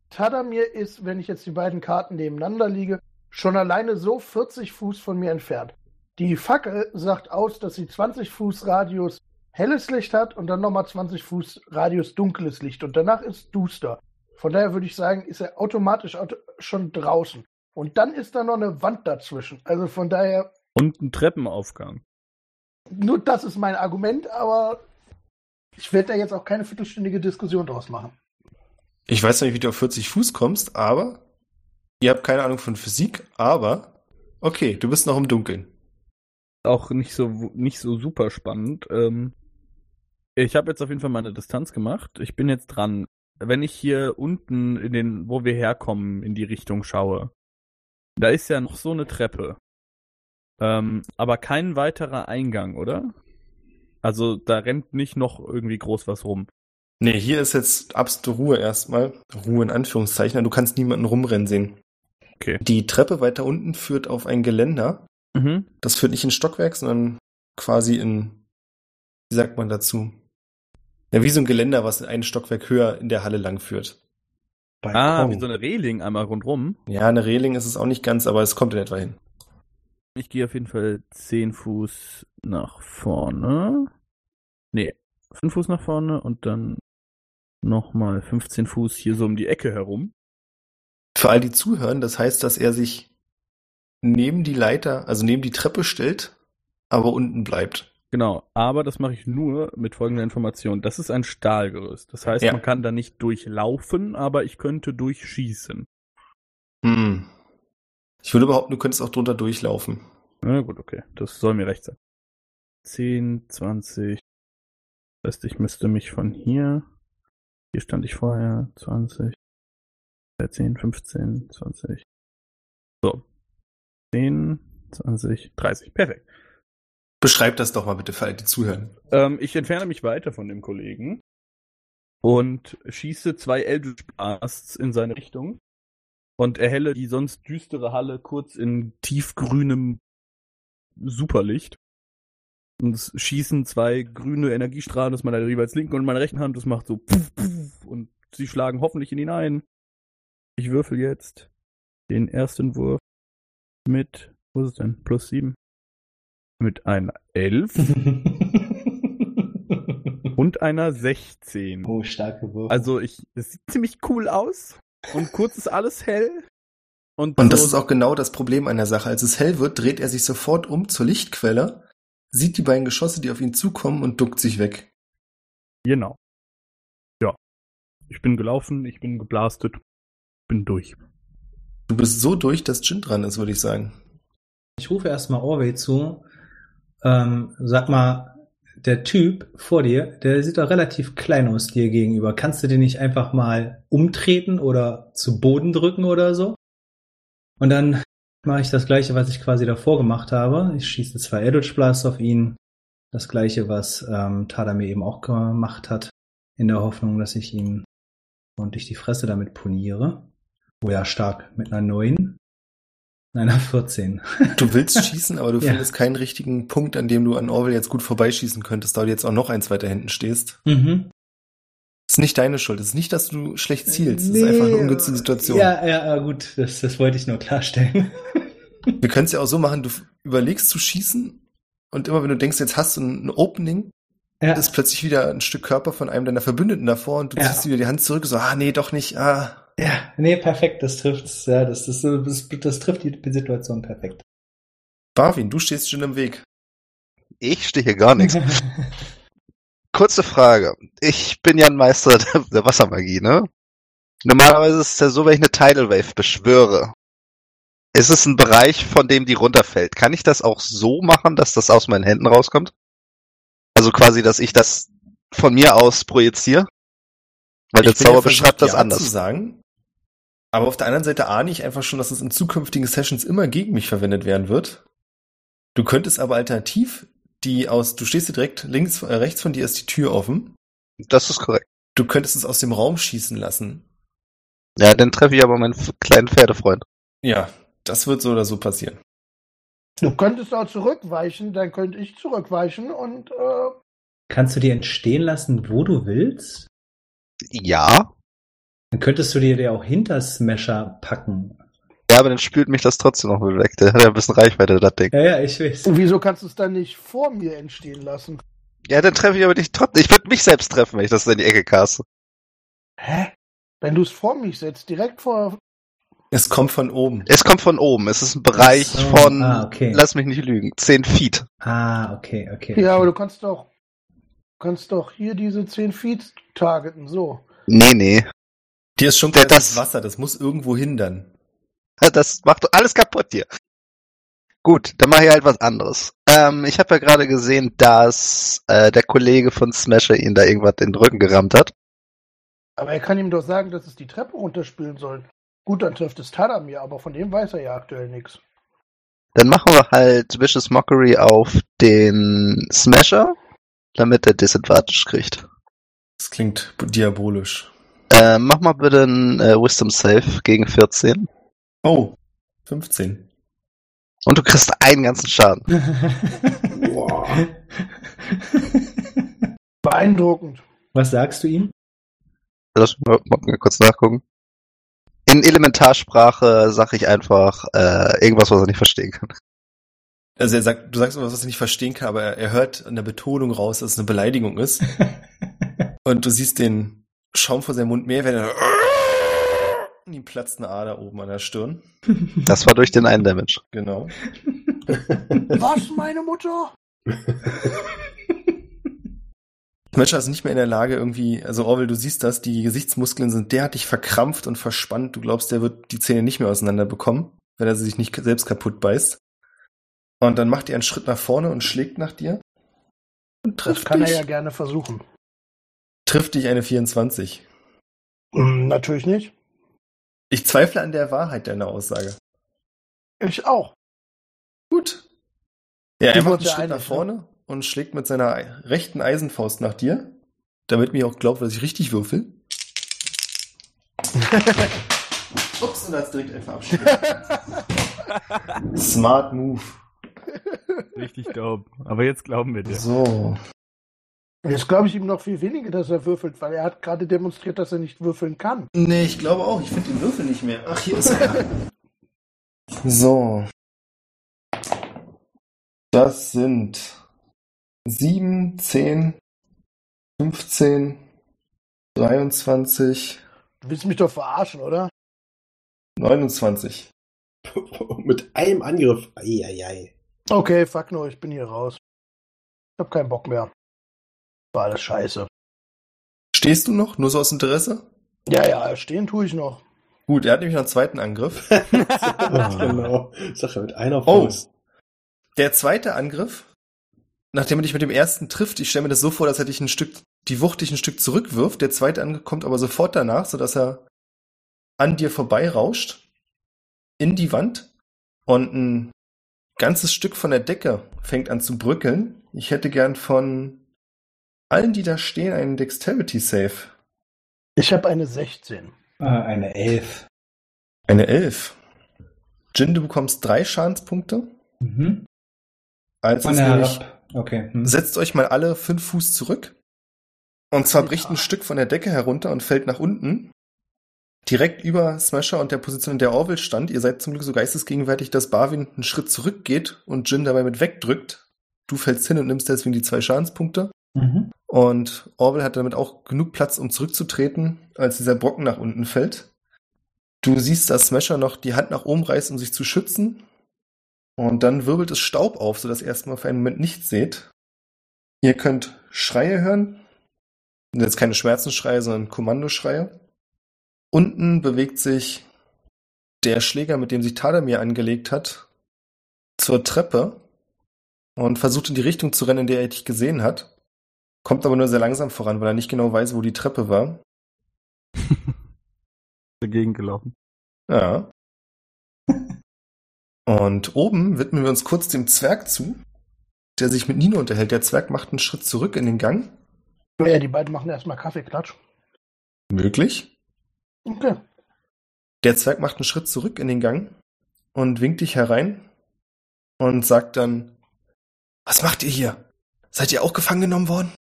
Tadamir ist, wenn ich jetzt die beiden Karten nebeneinander liege, schon alleine so 40 Fuß von mir entfernt. Die Fackel sagt aus, dass sie 20 Fuß Radius helles Licht hat und dann nochmal 20 Fuß Radius dunkles Licht und danach ist duster. Von daher würde ich sagen, ist er automatisch auto schon draußen. Und dann ist da noch eine Wand dazwischen. Also von daher, Und ein Treppenaufgang. nur das ist mein Argument, aber ich werde da jetzt auch keine viertelstündige Diskussion draus machen. Ich weiß nicht, wie du auf 40 Fuß kommst, aber ihr habt keine Ahnung von Physik, aber okay, du bist noch im Dunkeln. Auch nicht so nicht so super spannend. Ähm, ich habe jetzt auf jeden Fall meine Distanz gemacht. Ich bin jetzt dran. Wenn ich hier unten in den, wo wir herkommen, in die Richtung schaue, da ist ja noch so eine Treppe. Ähm, aber kein weiterer Eingang, oder? Also da rennt nicht noch irgendwie groß was rum. Nee, hier ist jetzt absolute Ruhe erstmal. Ruhe in Anführungszeichen. Du kannst niemanden rumrennen sehen. Okay. Die Treppe weiter unten führt auf ein Geländer. Mhm. Das führt nicht in Stockwerk, sondern quasi in, wie sagt man dazu? Ja, wie so ein Geländer, was ein Stockwerk höher in der Halle lang führt. Ah, wie so eine Reling einmal rundrum. Ja, eine Reling ist es auch nicht ganz, aber es kommt in etwa hin. Ich gehe auf jeden Fall 10 Fuß nach vorne. Nee, 5 Fuß nach vorne und dann nochmal 15 Fuß hier so um die Ecke herum. Für all die zuhören, das heißt, dass er sich neben die Leiter, also neben die Treppe stellt, aber unten bleibt. Genau, aber das mache ich nur mit folgender Information. Das ist ein Stahlgerüst. Das heißt, Ja. man kann da nicht durchlaufen, aber ich könnte durchschießen. Hm. Ich würde behaupten, du könntest auch drunter durchlaufen. Na gut, okay. Das soll mir recht sein. 10, 20. Das heißt, ich müsste mich von hier. Hier stand ich vorher. 20. 10, 15, 20. So. 10, 20, 30. Perfekt. Beschreib das doch mal bitte für all die zuhören. Ähm, ich entferne mich weiter von dem Kollegen und schieße zwei Eldritch Blasts in seine Richtung und erhelle die sonst düstere Halle kurz in tiefgrünem Superlicht. Und es schießen zwei grüne Energiestrahlen aus meiner jeweils linken und meiner rechten Hand. Das macht so puff, puff, und sie schlagen hoffentlich in ihn ein. Ich würfel jetzt den ersten Wurf mit, wo ist es denn? Plus sieben. Mit einer 11 (laughs) und einer 16. oh, starke Würfel. Also ich, es sieht ziemlich cool aus und kurz ist alles hell. Und, Und das so- ist auch genau das Problem an der Sache. Als es hell wird, dreht er sich sofort um zur Lichtquelle, sieht die beiden Geschosse, die auf ihn zukommen und duckt sich weg. Genau. Ja. Ich bin gelaufen, ich bin geblastet, bin durch. Du bist so durch, dass Jin dran ist, würde ich sagen. Ich rufe erstmal Orway zu. Ähm, sag mal, der Typ vor dir, der sieht doch relativ klein aus dir gegenüber. Kannst du den nicht einfach mal umtreten oder zu Boden drücken oder so? Und dann mache ich das gleiche, was ich quasi davor gemacht habe. Ich schieße zwei Eldritch Blasts auf ihn. Das gleiche, was ähm, Tada mir eben auch gemacht hat. In der Hoffnung, dass ich ihn ordentlich die Fresse damit poniere. Oh ja, stark. Mit einer 9. Einer 14. Du willst schießen, aber du (laughs) Ja. findest keinen richtigen Punkt, an dem du an Orwell jetzt gut vorbeischießen könntest, da du jetzt auch noch eins weiter hinten stehst. Mhm. Ist nicht deine Schuld. Es ist nicht, dass du schlecht zielst. Es ist einfach eine ungünstige Situation. Ja, ja, ja, gut, das, das wollte ich nur klarstellen. (laughs) Wir können es ja auch so machen, du überlegst zu schießen und immer wenn du denkst, jetzt hast du ein Opening, ja, ist plötzlich wieder ein Stück Körper von einem deiner Verbündeten davor und du Ja. ziehst wieder die Hand zurück, so, ah, nee, doch nicht, ah. Ja, nee, perfekt, das trifft's. Ja, das, das, das, das trifft die Situation perfekt. Barwin, du stehst schon im Weg. Ich stehe hier gar nichts. (laughs) Kurze Frage. Ich bin ja ein Meister der, der Wassermagie, ne? Normalerweise ist es ja so, wenn ich eine Tidal Wave beschwöre, ist es ein Bereich, von dem die runterfällt. Kann ich das auch so machen, dass das aus meinen Händen rauskommt? Also quasi, dass ich das von mir aus projiziere? Weil der Ich bin ja Zauber beschreibt das ja anders. Zu sagen, aber auf der anderen Seite ahne ich einfach schon, dass es in zukünftigen Sessions immer gegen mich verwendet werden wird. Du könntest aber alternativ die aus, du stehst hier direkt links, äh, rechts von dir ist die Tür offen. Das ist korrekt. Du könntest es aus dem Raum schießen lassen. Ja, dann treffe ich aber meinen kleinen Pferdefreund. Ja, das wird so oder so passieren. Du könntest auch zurückweichen, dann könnte ich zurückweichen und äh, Kannst du dir entstehen lassen, wo du willst? Ja. Dann könntest du dir der auch hinter Smasher packen. Ja, aber dann spült mich das trotzdem noch weg. Der hat ja ein bisschen Reichweite, das Ding. Ja, ja, ich weiß. und wieso kannst du es dann nicht vor mir entstehen lassen? Ja, dann treffe ich aber dich trotzdem. Ich würde mich selbst treffen, wenn ich das in die Ecke caste. Hä? Wenn du es vor mich setzt, direkt vor. Es kommt von oben. Es kommt von oben. Es ist ein Bereich so, von, ah, okay. lass mich nicht lügen, 10 Feet. Ah, okay, okay. Ja, aber okay. du kannst doch, kannst doch hier diese 10 Feet targeten, so. Nee, nee. Dir ist schon Der- klar, das das- Wasser, das muss irgendwo hindern. Das macht doch alles kaputt hier. Gut, dann mache ich halt was anderes. Ähm, ich habe ja gerade gesehen, dass äh, der Kollege von Smasher ihn da irgendwas in den Rücken gerammt hat. Aber er kann ihm doch sagen, dass es die Treppe runterspülen soll. Gut, dann trifft es Tadamir, aber von dem weiß er ja aktuell nichts. Dann machen wir halt Vicious Mockery auf den Smasher, damit er Disadvantage kriegt. Das klingt diabolisch. Äh, mach mal bitte ein äh, Wisdom Save gegen 14. Oh, 15. Und du kriegst einen ganzen Schaden. (laughs) Boah. Beeindruckend. Was sagst du ihm? Lass mal, mal kurz nachgucken. In Elementarsprache sag ich einfach äh, irgendwas, was er nicht verstehen kann. Also er sagt, du sagst was, was er nicht verstehen kann, aber er, er hört an der Betonung raus, dass es eine Beleidigung ist. (laughs) Und du siehst den Schaum vor seinem Mund mehr, wenn er und ihm platzt eine Ader oben an der Stirn. Das war durch den einen Damage. Genau. Was, meine Mutter? Smasher ist nicht mehr in der Lage irgendwie, also Orwell, du siehst das, die Gesichtsmuskeln sind derartig verkrampft und verspannt, du glaubst, der wird die Zähne nicht mehr auseinander bekommen, wenn er sie sich nicht selbst kaputt beißt. Und dann macht er einen Schritt nach vorne und schlägt nach dir. Und Das trifft kann dich. er ja gerne versuchen. Trifft dich eine 24. Hm, natürlich nicht. Ich zweifle an der Wahrheit deiner Aussage. Ich auch. Gut. Ja, er macht einen Schritt nach ne? vorne und schlägt mit seiner rechten Eisenfaust nach dir, damit mir auch glaubt, dass ich richtig würfel. (laughs) Ups, und da ist direkt ein Verabschiedung. (laughs) Smart Move. Richtig dope. Aber jetzt glauben wir dir. So. Jetzt glaube ich ihm noch viel weniger, dass er würfelt, weil er hat gerade demonstriert, dass er nicht würfeln kann. Nee, ich glaube auch. Ich finde den Würfel nicht mehr. Ach, hier ist er. (laughs) so. Das sind 7, 10, 15, 23, Du willst mich doch verarschen, oder? 29. (laughs) Mit einem Angriff. Eieiei. Okay, fuck no, ich bin hier raus. Ich hab keinen Bock mehr. War alles scheiße. Stehst du noch? Nur so aus Interesse? Ja, ja, stehen tue ich noch. Gut, er hat nämlich noch einen zweiten Angriff. (laughs) (laughs) genau. Sag ja, mit einer Oh. Faust. Der zweite Angriff, nachdem er dich mit dem ersten trifft, ich stelle mir das so vor, dass er dich ein Stück, die Wucht dich ein Stück zurückwirft. Der zweite Angriff kommt aber sofort danach, sodass er an dir vorbeirauscht in die Wand und ein ganzes Stück von der Decke fängt an zu bröckeln. Ich hätte gern von allen, die da stehen, einen Dexterity Save. Ich habe eine 16. Ah, eine Elf. Eine 11. Jin, du bekommst drei Schadenspunkte. Mhm. Es der nämlich herab. Okay. Hm. setzt euch mal alle fünf Fuß zurück. Und zwar Alter. bricht ein Stück von der Decke herunter und fällt nach unten. Direkt über Smasher und der Position, in der Orville stand. Ihr seid zum Glück so geistesgegenwärtig, dass Barwin einen Schritt zurückgeht und Jin dabei mit wegdrückt. Du fällst hin und nimmst deswegen die zwei Schadenspunkte. Mhm. Und Orwell hat damit auch genug Platz, um zurückzutreten, als dieser Brocken nach unten fällt. Du siehst, dass Smasher noch die Hand nach oben reißt, um sich zu schützen. Und dann wirbelt es Staub auf, sodass ihr erstmal für einen Moment nichts seht. Ihr könnt Schreie hören. Sind jetzt keine Schmerzensschreie, sondern Kommandoschreie. Unten bewegt sich der Schläger, mit dem sich Tadamir angelegt hat, zur Treppe und versucht in die Richtung zu rennen, in der er dich gesehen hat. Kommt aber nur sehr langsam voran, weil er nicht genau weiß, wo die Treppe war. (laughs) Dagegen gelaufen. Ja. Und oben widmen wir uns kurz dem Zwerg zu, der sich mit Nino unterhält. Der Zwerg macht einen Schritt zurück in den Gang. Ja, die beiden machen erstmal Kaffeeklatsch. Möglich. Okay. Der Zwerg macht einen Schritt zurück in den Gang und winkt dich herein und sagt dann, was macht ihr hier? Seid ihr auch gefangen genommen worden?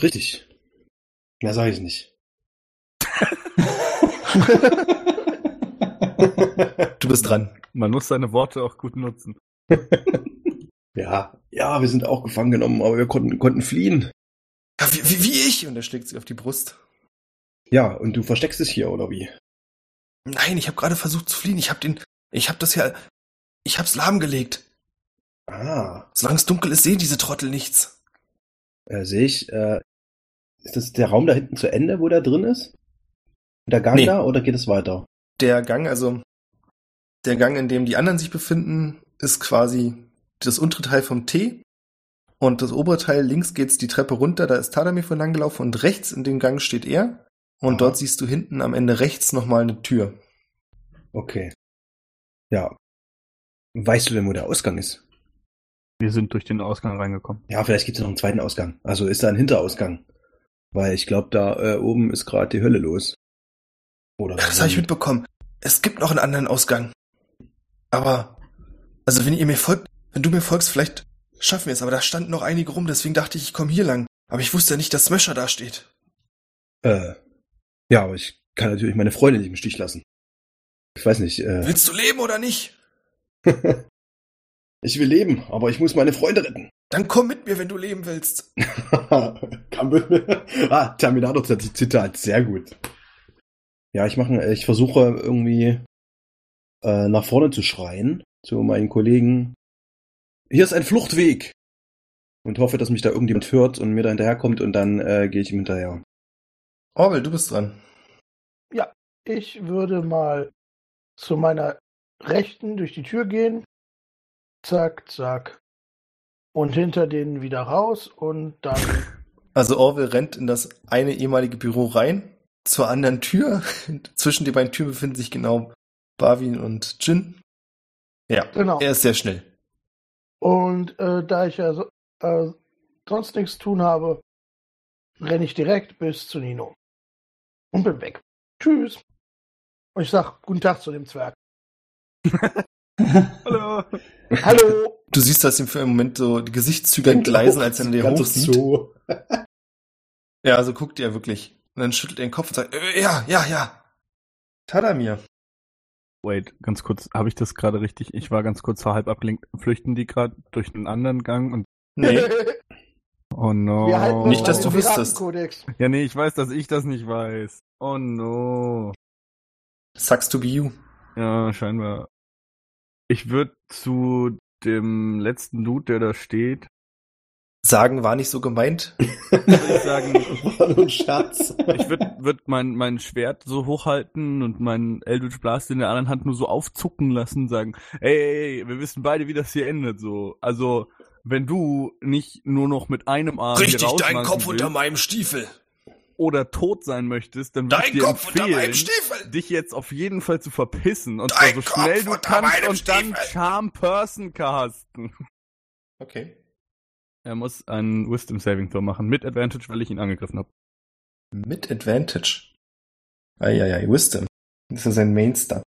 Richtig. Mehr sage ich nicht. Du bist dran. Man muss seine Worte auch gut nutzen. (laughs) Ja, ja, wir sind auch gefangen genommen, aber wir konnten, konnten fliehen. Ja, wie, wie, wie ich? Und er schlägt sie auf die Brust. Ja, und du versteckst dich hier, oder wie? Nein, ich habe gerade versucht zu fliehen. Ich habe den, ich habe das ja, ich hab's lahmgelegt. Ah, Solange es dunkel ist, sehen diese Trottel nichts. Äh, sehe ich, äh, ist das der Raum da hinten zu Ende, wo der drin ist? Der Gang Nee. da, oder geht es weiter? Der Gang, also der Gang, in dem die anderen sich befinden, ist quasi das untere Teil vom T. Und das obere Teil links geht's die Treppe runter, da ist Tadamir von lang gelaufen und rechts in dem Gang steht er. Und Aha. dort siehst du hinten am Ende rechts nochmal eine Tür. Okay. Ja. Weißt du denn, wo der Ausgang ist? Wir sind durch den Ausgang reingekommen. Ja, vielleicht gibt es noch einen zweiten Ausgang. Also ist da ein Hinterausgang. Weil ich glaube, da äh, oben ist gerade die Hölle los. Oder das habe ich mitbekommen. Es gibt noch einen anderen Ausgang. Aber, also wenn ihr mir folgt, wenn du mir folgst, vielleicht schaffen wir es. Aber da standen noch einige rum, deswegen dachte ich, ich komme hier lang. Aber ich wusste ja nicht, dass Smasher da steht. Äh, ja, aber ich kann natürlich meine Freunde nicht im Stich lassen. Ich weiß nicht. Äh, Willst du leben oder nicht? (laughs) ich will leben, aber ich muss meine Freunde retten. Dann komm mit mir, wenn du leben willst. (laughs) ah, Terminator-Zitat, sehr gut. Ja, ich mache, ich versuche irgendwie äh, nach vorne zu schreien zu meinen Kollegen. Hier ist ein Fluchtweg und hoffe, dass mich da irgendjemand hört und mir da hinterherkommt und dann äh, gehe ich ihm hinterher. Orwell, du bist dran. Ja, ich würde mal zu meiner Rechten durch die Tür gehen. Zack, zack und hinter denen wieder raus und dann. (laughs) Also Orwell rennt in das eine ehemalige Büro rein, zur anderen Tür. (laughs) Zwischen den beiden Türen befinden sich genau Barwin und Jin. Ja, genau. er ist sehr schnell. Und äh, da ich ja so, äh, sonst nichts tun habe, renne ich direkt bis zu Nino. Und bin weg. Tschüss. Und ich sag guten Tag zu dem Zwerg. (laughs) Hallo. (laughs) Hallo. Du siehst, dass ihm für einen Moment so die Gesichtszüge entgleisen, als er dir hochsieht. So. (laughs) ja, also guckt er wirklich. Und dann schüttelt er den Kopf und sagt, äh, ja, ja, ja. Tadamir. Wait, ganz kurz, habe ich das gerade richtig? Ich war ganz kurz vor halb abgelenkt. Flüchten die gerade durch einen anderen Gang und. Nee. (laughs) oh no. Nicht, dass du wüsstest. Ja, nee, ich weiß, dass ich das nicht weiß. Oh no. Sucks to be you. Ja, scheinbar. Ich würde zu dem letzten Dude, der da steht. Sagen war nicht so gemeint. (laughs) Würde ich sagen, war nur ein Scherz. Ich würde würd mein, mein Schwert so hochhalten und meinen Eldritch Blast in der anderen Hand nur so aufzucken lassen, sagen, ey, ey, ey, wir wissen beide, wie das hier endet, so. Also, wenn du nicht nur noch mit einem Arm Richtig deinen Kopf willst, unter meinem Stiefel oder tot sein möchtest, dann würde ich dir Kopf empfehlen, dich jetzt auf jeden Fall zu verpissen und Dein zwar so Kopf schnell du kannst und dann Charm Person casten. Okay. Er muss einen Wisdom Saving Throw machen mit Advantage, weil ich ihn angegriffen habe. Mit Advantage. Eieiei, Wisdom. Das ist sein Mainstar.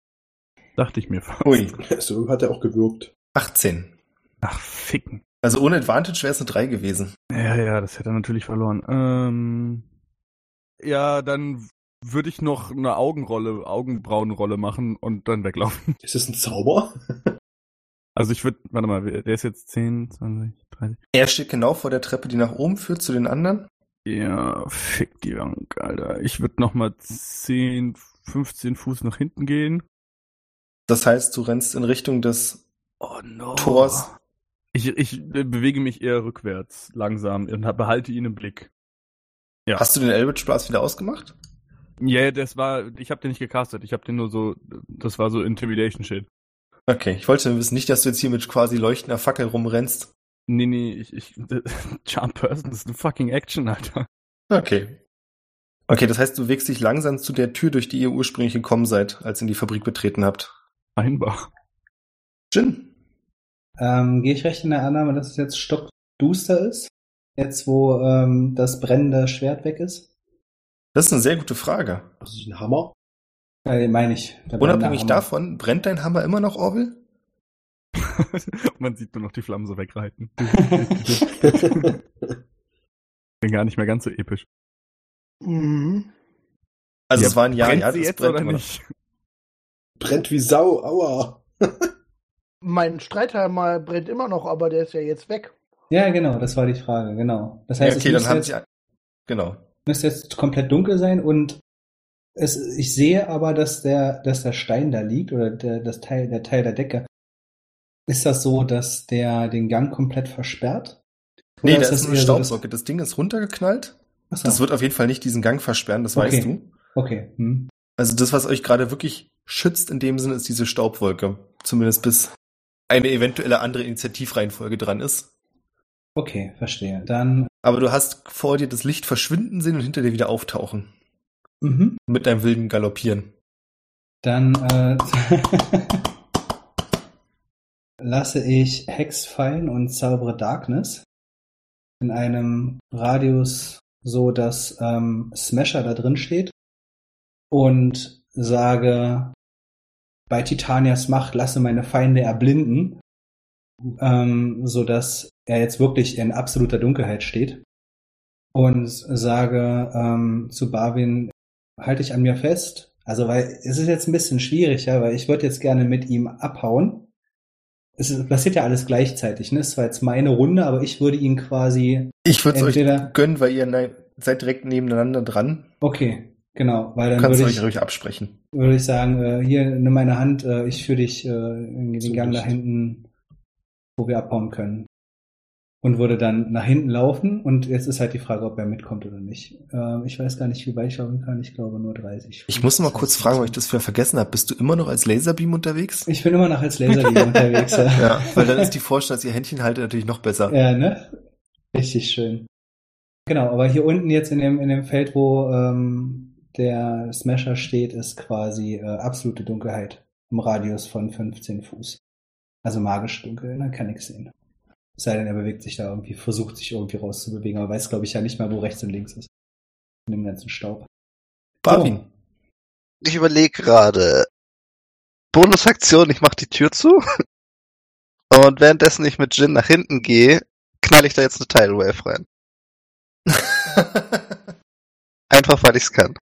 Dachte ich mir fast. Ui, (laughs) so hat er auch gewirkt. 18. Ach, ficken. Also ohne Advantage wäre es eine 3 gewesen. Ja, ja, das hätte er natürlich verloren. Ähm, ja, dann würde ich noch eine Augenrolle, Augenbrauenrolle machen und dann weglaufen. Ist das ein Zauber? (laughs) Also ich würde, warte mal, der ist jetzt 10, 20, 30. Er steht genau vor der Treppe, die nach oben führt zu den anderen. Ja, fick die Bank, Alter. Ich würde noch mal 10, 15 Fuß nach hinten gehen. Das heißt, du rennst in Richtung des oh no. Tors. Ich, ich bewege mich eher rückwärts, langsam und behalte ihn im Blick. Ja. Hast du den Eldritch Blast wieder ausgemacht? Ja, yeah, das war, ich habe den nicht gecastet. Ich habe den nur so, das war so Intimidation Shit. Okay, ich wollte wissen, nicht, dass du jetzt hier mit quasi leuchtender Fackel rumrennst. Nee, nee, ich, ich, (laughs) Charm Person ist eine fucking Action, Alter. Okay. Okay, das heißt, du wägst dich langsam zu der Tür, durch die ihr ursprünglich gekommen seid, als ihr die Fabrik betreten habt. Einbach. Jin. Ähm, Gehe ich recht in der Annahme, dass es jetzt stockduster ist? Jetzt, wo ähm, das brennende Schwert weg ist? Das ist eine sehr gute Frage. Das ist ein Hammer. Ja, den meine ich. Unabhängig davon, brennt dein Hammer immer noch, Orwell? (laughs) Man sieht nur noch die Flammen so wegreiten. (laughs) Bin gar nicht mehr ganz so episch. Mhm. Also ja, es war ein Jahr, ja, das jetzt brennt oder nicht? Brennt wie Sau, aua. (laughs) mein Streithammer brennt immer noch, aber der ist ja jetzt weg. Ja, genau, das war die Frage, genau. Das heißt, ja, okay, es dann haben sie, genau. müsste jetzt komplett dunkel sein und es, ich sehe aber, dass der, dass der Stein da liegt oder der, das Teil, der Teil der Decke. Ist das so, dass der den Gang komplett versperrt? Oder nee, da ist, ist eine Staubsocke. So, das Ding ist runtergeknallt. So. Das wird auf jeden Fall nicht diesen Gang versperren, das okay. weißt du. Okay. Hm. Also das, was euch gerade wirklich schützt in dem Sinne, ist diese Staubwolke. Zumindest bis eine eventuelle andere Initiativreihenfolge dran ist. Okay, verstehe. Dann. Aber du hast vor dir das Licht verschwinden sehen und hinter dir wieder auftauchen. Mhm. Mit deinem wilden Galoppieren. Dann äh, (laughs) lasse ich Hex fallen und zaubere Darkness in einem Radius so dass ähm, Smasher da drin steht und sage, bei Titanias Macht lasse meine Feinde erblinden, ähm, so dass er jetzt wirklich in absoluter Dunkelheit steht und sage ähm, zu Barwin, halte ich an mir fest. Also weil es ist jetzt ein bisschen schwierig, ja, weil ich würde jetzt gerne mit ihm abhauen. Es ist, passiert ja alles gleichzeitig, ne? Es war jetzt meine Runde, aber ich würde ihn quasi. Ich würde es euch gönnen, weil ihr ne, seid direkt nebeneinander dran. Okay, genau, weil dann Kannst würde euch ich, ruhig absprechen. würde ich sagen, äh, hier nimm meine Hand, äh, ich führe dich äh, in den Gang da hinten, wo wir abhauen können. Und würde dann nach hinten laufen und jetzt ist halt die Frage, ob er mitkommt oder nicht. Ähm, ich weiß gar nicht, wie weit ich laufen kann. Ich glaube nur 30. Ich muss noch mal kurz fragen, weil ich das wieder vergessen habe. Bist du immer noch als Laserbeam unterwegs? Ich bin immer noch als Laserbeam (laughs) unterwegs. Ja. Ja, weil dann ist die Vorstellung, dass ihr Händchen haltet, natürlich noch besser. ja, ne? Richtig schön. Genau, aber hier unten jetzt in dem, in dem Feld, wo ähm, der Smasher steht, ist quasi äh, absolute Dunkelheit im Radius von 15 Fuß. Also magisch dunkel, dann kann ich sehen. Es sei denn, er bewegt sich da irgendwie, versucht sich irgendwie rauszubewegen, aber weiß, glaube ich, ja nicht mal, wo rechts und links ist. In dem ganzen Staub. Barwin. Ich überlege gerade. Bonusaktion, ich mach die Tür zu. (laughs) Und währenddessen ich mit Jin nach hinten gehe, knall ich da jetzt eine Tidal Wave rein. (laughs) Einfach weil ich's kann.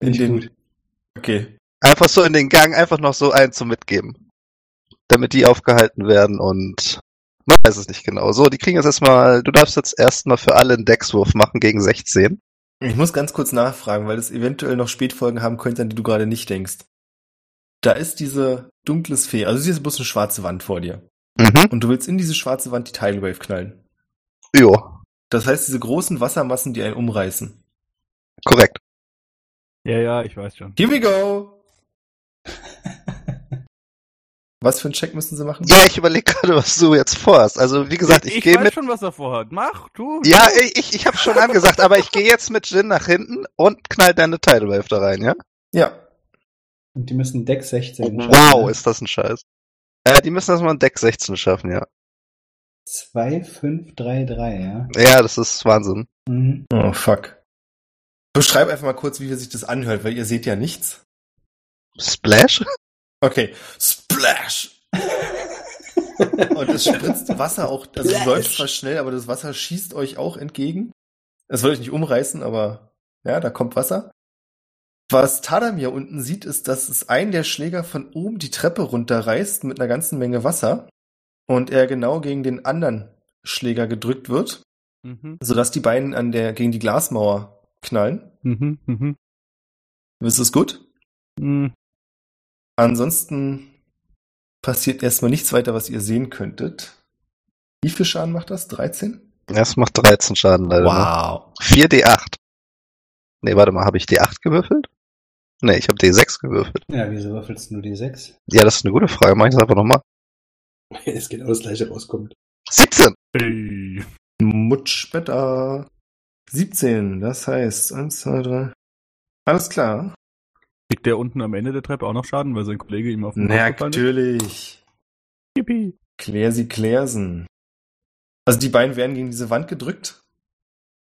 In Finde ich den, gut. okay. Einfach so in den Gang, einfach noch so einen zum Mitgeben. Damit die aufgehalten werden und man weiß es nicht genau. So, die kriegen jetzt erstmal, du darfst jetzt erstmal für alle einen Deckswurf machen gegen 16. Ich muss ganz kurz nachfragen, weil es eventuell noch Spätfolgen haben könnte, an die du gerade nicht denkst. Da ist diese dunkle Sphäre, also sie ist bloß eine schwarze Wand vor dir. Mhm. Und du willst in diese schwarze Wand die Tidal Wave knallen. Jo, Das heißt, diese großen Wassermassen, die einen umreißen. korrekt. Ja, ja, ich weiß schon. Here we go! Was für einen Check müssen sie machen? Ja, ich überlege gerade, was du jetzt vorhast. Also, wie gesagt, ich, ich gehe weiß mit. schon, was er vorhat. Mach, tu. Ja, ich, ich habe schon angesagt, aber ich gehe jetzt mit Jin nach hinten und knall deine Tidal Wave da rein, ja? Ja. Und die müssen Deck 16 schaffen, Wow, ne? ist das ein Scheiß. Äh, die müssen erstmal ein Deck 16 schaffen, ja. 2, 5, 3, 3, ja. Ja, das ist Wahnsinn. Mhm. Oh, fuck. Beschreib einfach mal kurz, wie sich das anhört, weil ihr seht ja nichts. Splash? Okay. Splash! Und es spritzt Wasser auch, also du läufst zwar schnell, aber das Wasser schießt euch auch entgegen. Es soll euch nicht umreißen, aber ja, da kommt Wasser. Was Tadamir unten sieht, ist, dass es einen der Schläger von oben die Treppe runterreißt mit einer ganzen Menge Wasser und er genau gegen den anderen Schläger gedrückt wird, Mhm, sodass die beiden an der, gegen die Glasmauer knallen. mhm, mhm. Ist es gut? Mhm. Ansonsten passiert erstmal nichts weiter, was ihr sehen könntet. Wie viel Schaden macht das? 13? Das macht 13 Schaden leider. Wow. Ne? 4d8. Nee, warte mal, habe ich d8 gewürfelt? Nee, ich habe d6 gewürfelt. Ja, wieso würfelst du die 6? Ja, das ist eine gute Frage. Mach ich das einfach nochmal. (laughs) Es genau das gleiche rauskommt. 17! Ey. Mutsch better. 17, das heißt 1, 2, 3. Alles klar. Kriegt der unten am Ende der Treppe auch noch Schaden, weil sein Kollege ihm auf den Kopf gefallen ist? Natürlich. Yippie. Klär sie klärsen. Also die beiden werden gegen diese Wand gedrückt.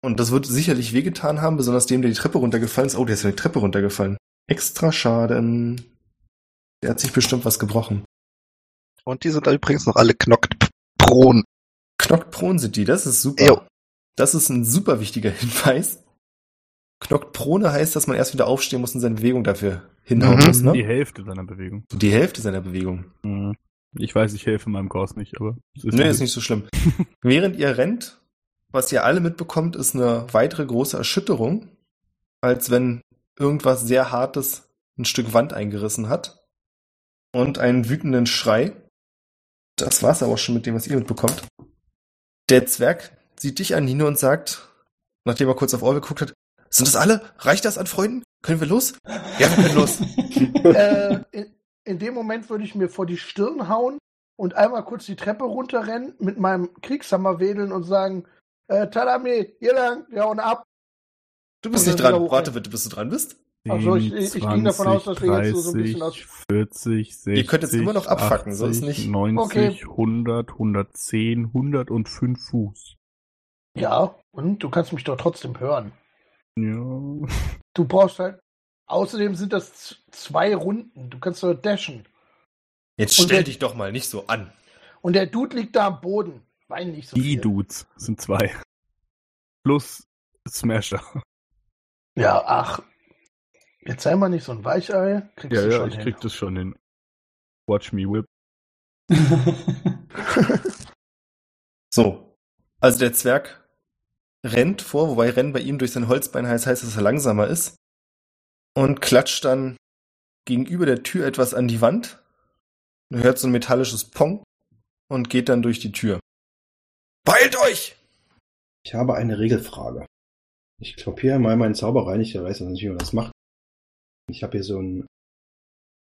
Und das wird sicherlich wehgetan haben, besonders dem, der die Treppe runtergefallen ist. Oh, der ist ja die Treppe runtergefallen. Extra Schaden. Der hat sich bestimmt was gebrochen. Und die sind da übrigens noch alle knockt Pron. Knockt prone sind die, das ist super. Jo. Das ist ein super wichtiger (laughs) Hinweis. Knockt prone heißt, dass man erst wieder aufstehen muss und seine Bewegung dafür hinhauen Mhm. muss, ne? Die Hälfte seiner Bewegung. Die Hälfte seiner Bewegung. Mhm. Ich weiß, ich helfe meinem Kurs nicht, aber es ist Nee, ist nicht so schlimm. (laughs) Während ihr rennt, was ihr alle mitbekommt, ist eine weitere große Erschütterung, als wenn irgendwas sehr Hartes ein Stück Wand eingerissen hat. Und einen wütenden Schrei. Das war's aber auch schon mit dem, was ihr mitbekommt. Der Zwerg sieht dich an, Nino, und sagt, nachdem er kurz auf Orwell geguckt hat, sind das alle? Reicht das an Freunden? Können wir los? Ja, wir können los. (laughs) äh, in, in dem Moment würde ich mir vor die Stirn hauen und einmal kurz die Treppe runterrennen, mit meinem Kriegshammer wedeln und sagen, äh, Tadame, hier lang, wir hauen ab. Du bist nicht dran. Warte bitte, bis du dran bist. Ach so, ich- ich- ich ging davon aus, dass wir jetzt so- so ein bisschen aus- 40, 60, Ihr könnt jetzt immer noch abfacken, so ist 80, nicht. 90, Okay. 100, 110, 105 Fuß. Ja, und du kannst mich doch trotzdem hören. Ja. Du brauchst halt. Außerdem sind das zwei Runden. Du kannst nur dashen. Jetzt stell dich doch mal nicht so an. Und der Dude liegt da am Boden. Wein nicht so Die viel. Dudes sind zwei. Plus Smasher. Ja, ach. Jetzt sei mal nicht so ein Weichei. Kriegst Ja, du ja, schon ich hin. krieg das schon hin. Watch me whip. (laughs) So. Also der Zwerg rennt vor, wobei Rennen bei ihm durch sein Holzbein heißt, heißt, dass er langsamer ist. Und klatscht dann gegenüber der Tür etwas an die Wand. Man hört so ein metallisches Pong und geht dann durch die Tür. Beeilt euch! Ich habe eine Regelfrage. Ich kopiere mal meinen Zauber rein, ich weiß nicht, wie man das macht. Ich habe hier so ein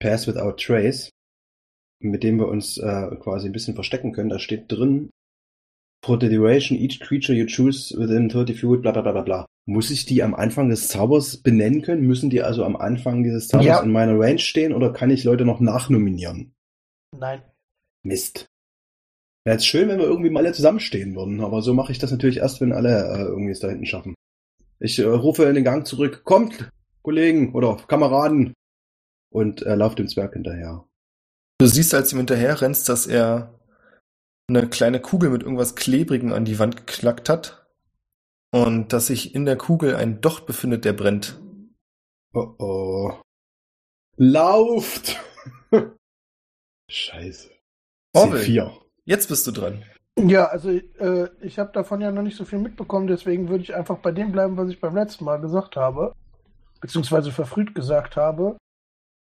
Pass Without Trace, mit dem wir uns äh, quasi ein bisschen verstecken können. Da steht drin, for the duration, each creature you choose within 30 feet, bla bla bla bla bla. Muss ich die am Anfang des Zaubers benennen können? Müssen die also am Anfang dieses Zaubers Ja. in meiner Range stehen oder kann ich Leute noch nachnominieren? Nein. Mist. Wäre jetzt schön, wenn wir irgendwie mal alle zusammenstehen würden, aber so mache ich das natürlich erst, wenn alle äh, irgendwie es da hinten schaffen. Ich äh, rufe in den Gang zurück, kommt, Kollegen oder Kameraden und äh, laufe dem Zwerg hinterher. Du siehst, als du ihm hinterher rennst, dass er eine kleine Kugel mit irgendwas Klebrigem an die Wand geknackt hat. Und dass sich in der Kugel ein Docht befindet, der brennt. Oh oh. Lauft! (laughs) Scheiße. Orwell. C4. Jetzt bist du dran. Ja, also äh, ich habe davon ja noch nicht so viel mitbekommen, deswegen würde ich einfach bei dem bleiben, was ich beim letzten Mal gesagt habe. Beziehungsweise verfrüht gesagt habe.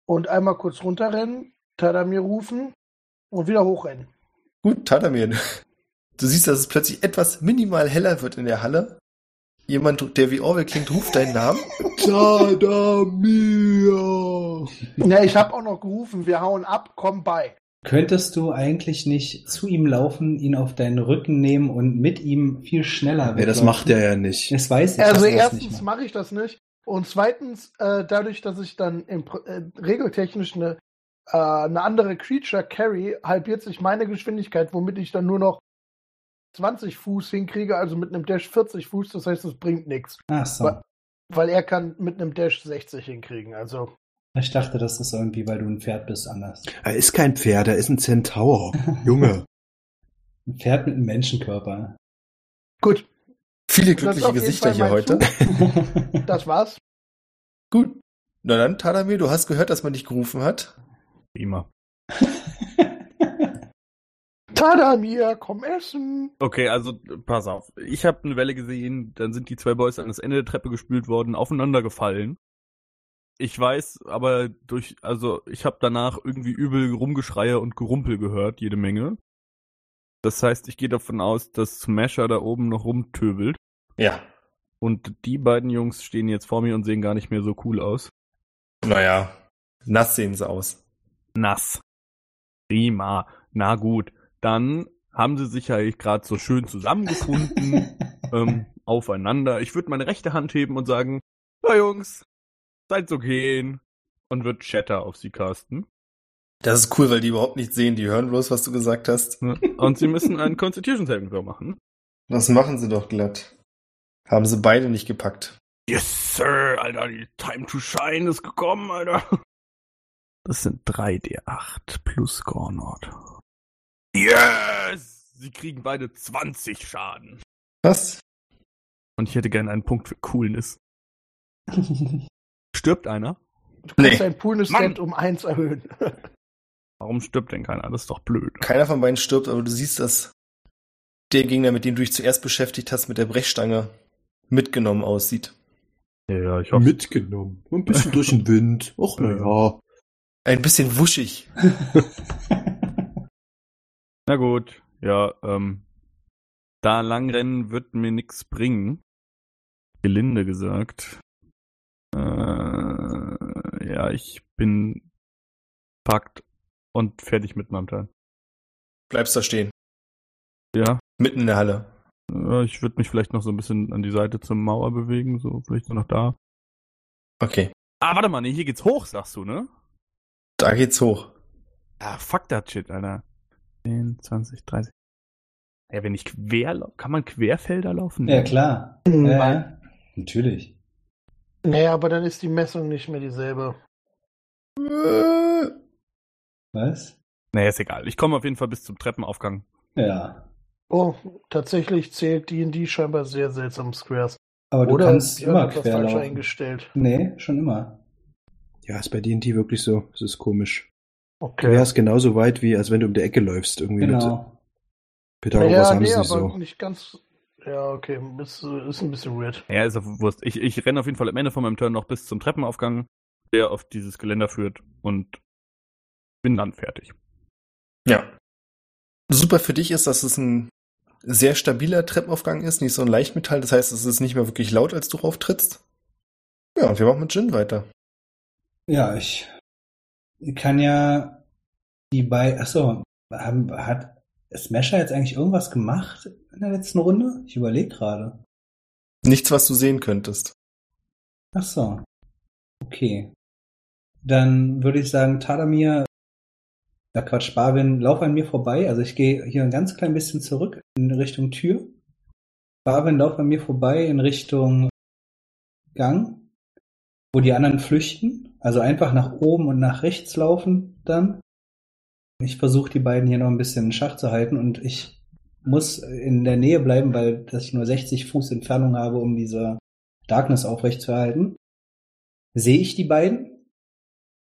Und einmal kurz runterrennen, Tadamir rufen und wieder hochrennen. Gut, Tadamir. Du siehst, dass es plötzlich etwas minimal heller wird in der Halle. Jemand, der wie Orwell klingt, ruft deinen Namen. Tadamir! Ja, ich habe auch noch gerufen, wir hauen ab, komm bei. Könntest du eigentlich nicht zu ihm laufen, ihn auf deinen Rücken nehmen und mit ihm viel schneller Nee, das weglaufen? macht er ja nicht. Das weiß ich. Also er das erstens mache ich das nicht. Und zweitens, äh, dadurch, dass ich dann im, äh, regeltechnisch eine, äh, eine andere Creature carry, halbiert sich meine Geschwindigkeit, womit ich dann nur noch 20 Fuß hinkriege, also mit einem Dash 40 Fuß, das heißt, es bringt nichts. Ach so. Wa- Weil er kann mit einem Dash 60 hinkriegen, also. Ich dachte, das ist irgendwie, weil du ein Pferd bist, anders. Er ist kein Pferd, er ist ein Zentaur. (laughs) Junge. Ein Pferd mit einem Menschenkörper. Gut, Viele glückliche Gesichter hier heute. (laughs) das war's. Gut. Na dann, Tadamir, du hast gehört, dass man dich gerufen hat. Prima. (laughs) Tadamir, komm essen. Okay, also pass auf. Ich habe eine Welle gesehen, dann sind die zwei Boys an das Ende der Treppe gespült worden, aufeinander gefallen. Ich weiß, aber durch, also ich habe danach irgendwie übel Rumgeschreie und Gerumpel gehört, jede Menge. Das heißt, ich gehe davon aus, dass Smasher da oben noch rumtöbelt. Ja. Und die beiden Jungs stehen jetzt vor mir und sehen gar nicht mehr so cool aus. Naja. Nass sehen sie aus. Nass. Prima. Na gut. Dann haben sie sich ja gerade so schön zusammengefunden, (laughs) ähm, aufeinander. Ich würde meine rechte Hand heben und sagen, na Jungs, seid so gehen. Und wird Chatter auf sie casten. Das ist cool, weil die überhaupt nicht sehen. Die hören bloß, was du gesagt hast. Und sie müssen einen Constitution Saving Throw machen. Das machen sie doch glatt. Haben sie beide nicht gepackt. Yes, Sir, Alter, die Time to Shine ist gekommen, Alter. Das sind 3D8 plus Gornord. Yes! Sie kriegen beide 20 Schaden. Was? Und ich hätte gerne einen Punkt für Coolness. (laughs) Stirbt einer? Du kannst Nee. dein Poolness Mann. Stand um eins erhöhen. (laughs) Warum stirbt denn keiner? Das ist doch blöd. Keiner von beiden stirbt, aber du siehst, dass der Gegner, mit dem du dich zuerst beschäftigt hast, mit der Brechstange mitgenommen aussieht. Ja, ich Mitgenommen. Ein bisschen durch den Wind. Och, na ja. Ein bisschen wuschig. (laughs) Na gut, ja, ähm, da langrennen wird mir nix bringen. Gelinde gesagt. Äh, ja, ich bin packt und fertig mit meinem Teil. Bleibst da stehen. Ja, Mitten in der Halle. äh, ich würde mich vielleicht noch so ein bisschen an die Seite zur Mauer bewegen, so vielleicht so noch da. Okay. Ah, warte mal, nee, hier geht's hoch, sagst du, ne? Da geht's hoch. Ah, fuck that shit, Alter. 10, 20, 30. Ja, wenn ich quer, lau- kann man Querfelder laufen? ja, klar. Mhm. Ja. Natürlich. Naja, aber dann ist die Messung nicht mehr dieselbe. Was? Naja, ist egal. Ich komme auf jeden Fall bis zum Treppenaufgang. Ja. Oh, tatsächlich zählt D&D scheinbar sehr seltsam Squares. Aber du Oder kannst immer falsch querlaufen. eingestellt. Nee, schon immer. Ja, ist bei D&D wirklich so. Das ist komisch. Du Okay. wärst genauso weit, wie als wenn du um die Ecke läufst. Irgendwie Genau. mit Pythagoras ja, haben nee, sie aber nicht so. nicht ganz. Ja, okay, ist, ist ein bisschen weird. Ja, ist auf Wurst. Ich, ich renne auf jeden Fall am Ende von meinem Turn noch bis zum Treppenaufgang, der auf dieses Geländer führt und bin dann fertig. Ja. Super für dich ist, dass es ein sehr stabiler Treppenaufgang ist, nicht so ein Leichtmetall. Das heißt, es ist nicht mehr wirklich laut, als du rauftrittst. Ja, und wir machen mit Jin weiter. Ja, ich kann ja die bei. Achso, haben, hat Smasher jetzt eigentlich irgendwas gemacht in der letzten Runde? Ich überlege gerade. Nichts, was du sehen könntest. Ach so. Okay. Dann würde ich sagen, Tadamir, ja Quatsch, Barwin, lauf an mir vorbei. Also ich gehe hier ein ganz klein bisschen zurück in Richtung Tür. Barwin, lauf an mir vorbei in Richtung Gang, wo die anderen flüchten. Also einfach nach oben und nach rechts laufen dann. Ich versuche die beiden hier noch ein bisschen in Schach zu halten und ich muss in der Nähe bleiben, weil dass ich nur 60 Fuß Entfernung habe, um diese Darkness aufrechtzuerhalten. Sehe ich die beiden?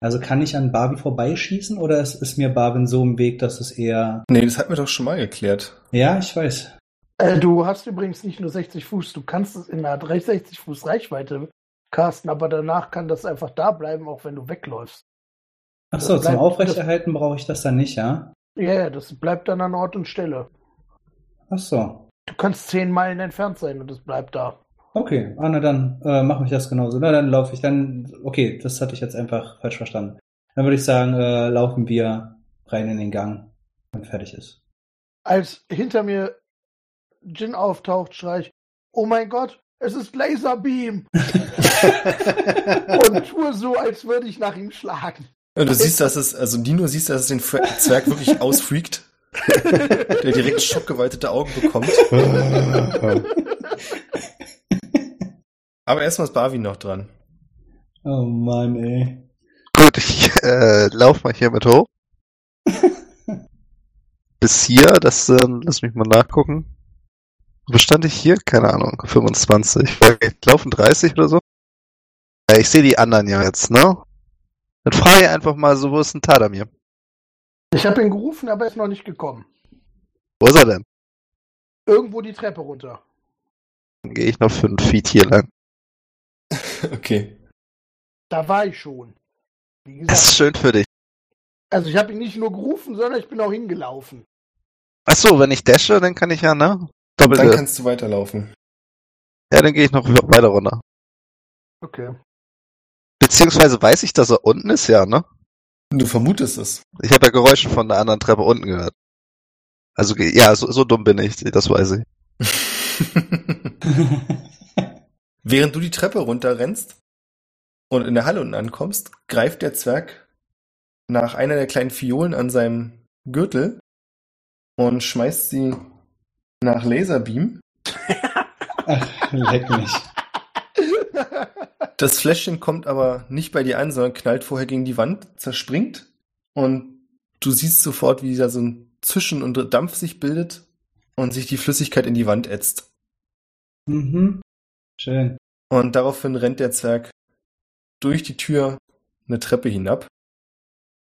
Also kann ich an Barbie vorbeischießen oder ist, ist mir Barbin so im Weg, dass es eher. Nee, das hatten wir doch schon mal geklärt. Ja, ich weiß. Äh, du hast übrigens nicht nur 60 Fuß, du kannst es in einer 60 Fuß Reichweite casten, aber danach kann das einfach da bleiben, auch wenn du wegläufst. Ach so, Das zum Aufrechterhalten brauche ich das dann nicht, ja? Ja, ja, das bleibt dann an Ort und Stelle. Ach so. Du kannst 10 Meilen entfernt sein und es bleibt da. Okay, ah, na dann äh, mache ich das genauso. Na, dann laufe ich dann. Okay, das hatte ich jetzt einfach falsch verstanden. Dann würde ich sagen, äh, laufen wir rein in den Gang, wenn fertig ist. Als hinter mir Jin auftaucht, schrei ich, oh mein Gott, es ist Laserbeam! (laughs) und tue so, als würde ich nach ihm schlagen. Ja, Du siehst, dass es, also Nino siehst, dass es den Zwerg wirklich (laughs) ausfreakt. der direkt schockgeweitete Augen bekommt. Aber erstmal ist Barwin noch dran. Oh Mann, ey. Gut, ich äh, lauf mal hier mit hoch. (laughs) Bis hier, das, äh, lass mich mal nachgucken. Wo stand ich hier? Keine Ahnung, 25. Vielleicht laufen 30 oder so? Ja, ich sehe die anderen ja jetzt, ne? Dann frage ich einfach mal so, wo ist ein Tadamir? Ich habe ihn gerufen, aber er ist noch nicht gekommen. Wo ist er denn? Irgendwo die Treppe runter. Dann gehe ich noch fünf Feet hier lang. (laughs) Okay. Da war ich schon. Wie Das ist gesagt, schön für dich. also ich habe ihn nicht nur gerufen, sondern ich bin auch hingelaufen. Ach so, wenn ich dashe, dann kann ich ja, ne? Dann Doppelte. kannst du weiterlaufen. Ja, dann gehe ich noch weiter runter. Okay. Beziehungsweise weiß ich, dass er unten ist, ja, ne? Du vermutest es. Ich habe ja Geräusche von der anderen Treppe unten gehört. Also, ja, so, so dumm bin ich, das weiß ich. (laughs) Während du die Treppe runterrennst und in der Halle unten ankommst, greift der Zwerg nach einer der kleinen Fiolen an seinem Gürtel und schmeißt sie nach Laserbeam. Ach, leck mich. Das Fläschchen kommt aber nicht bei dir an, sondern knallt vorher gegen die Wand, zerspringt und du siehst sofort, wie da so ein Zischen und Dampf sich bildet und sich die Flüssigkeit in die Wand ätzt. Mhm. Schön. Und daraufhin rennt der Zwerg durch die Tür eine Treppe hinab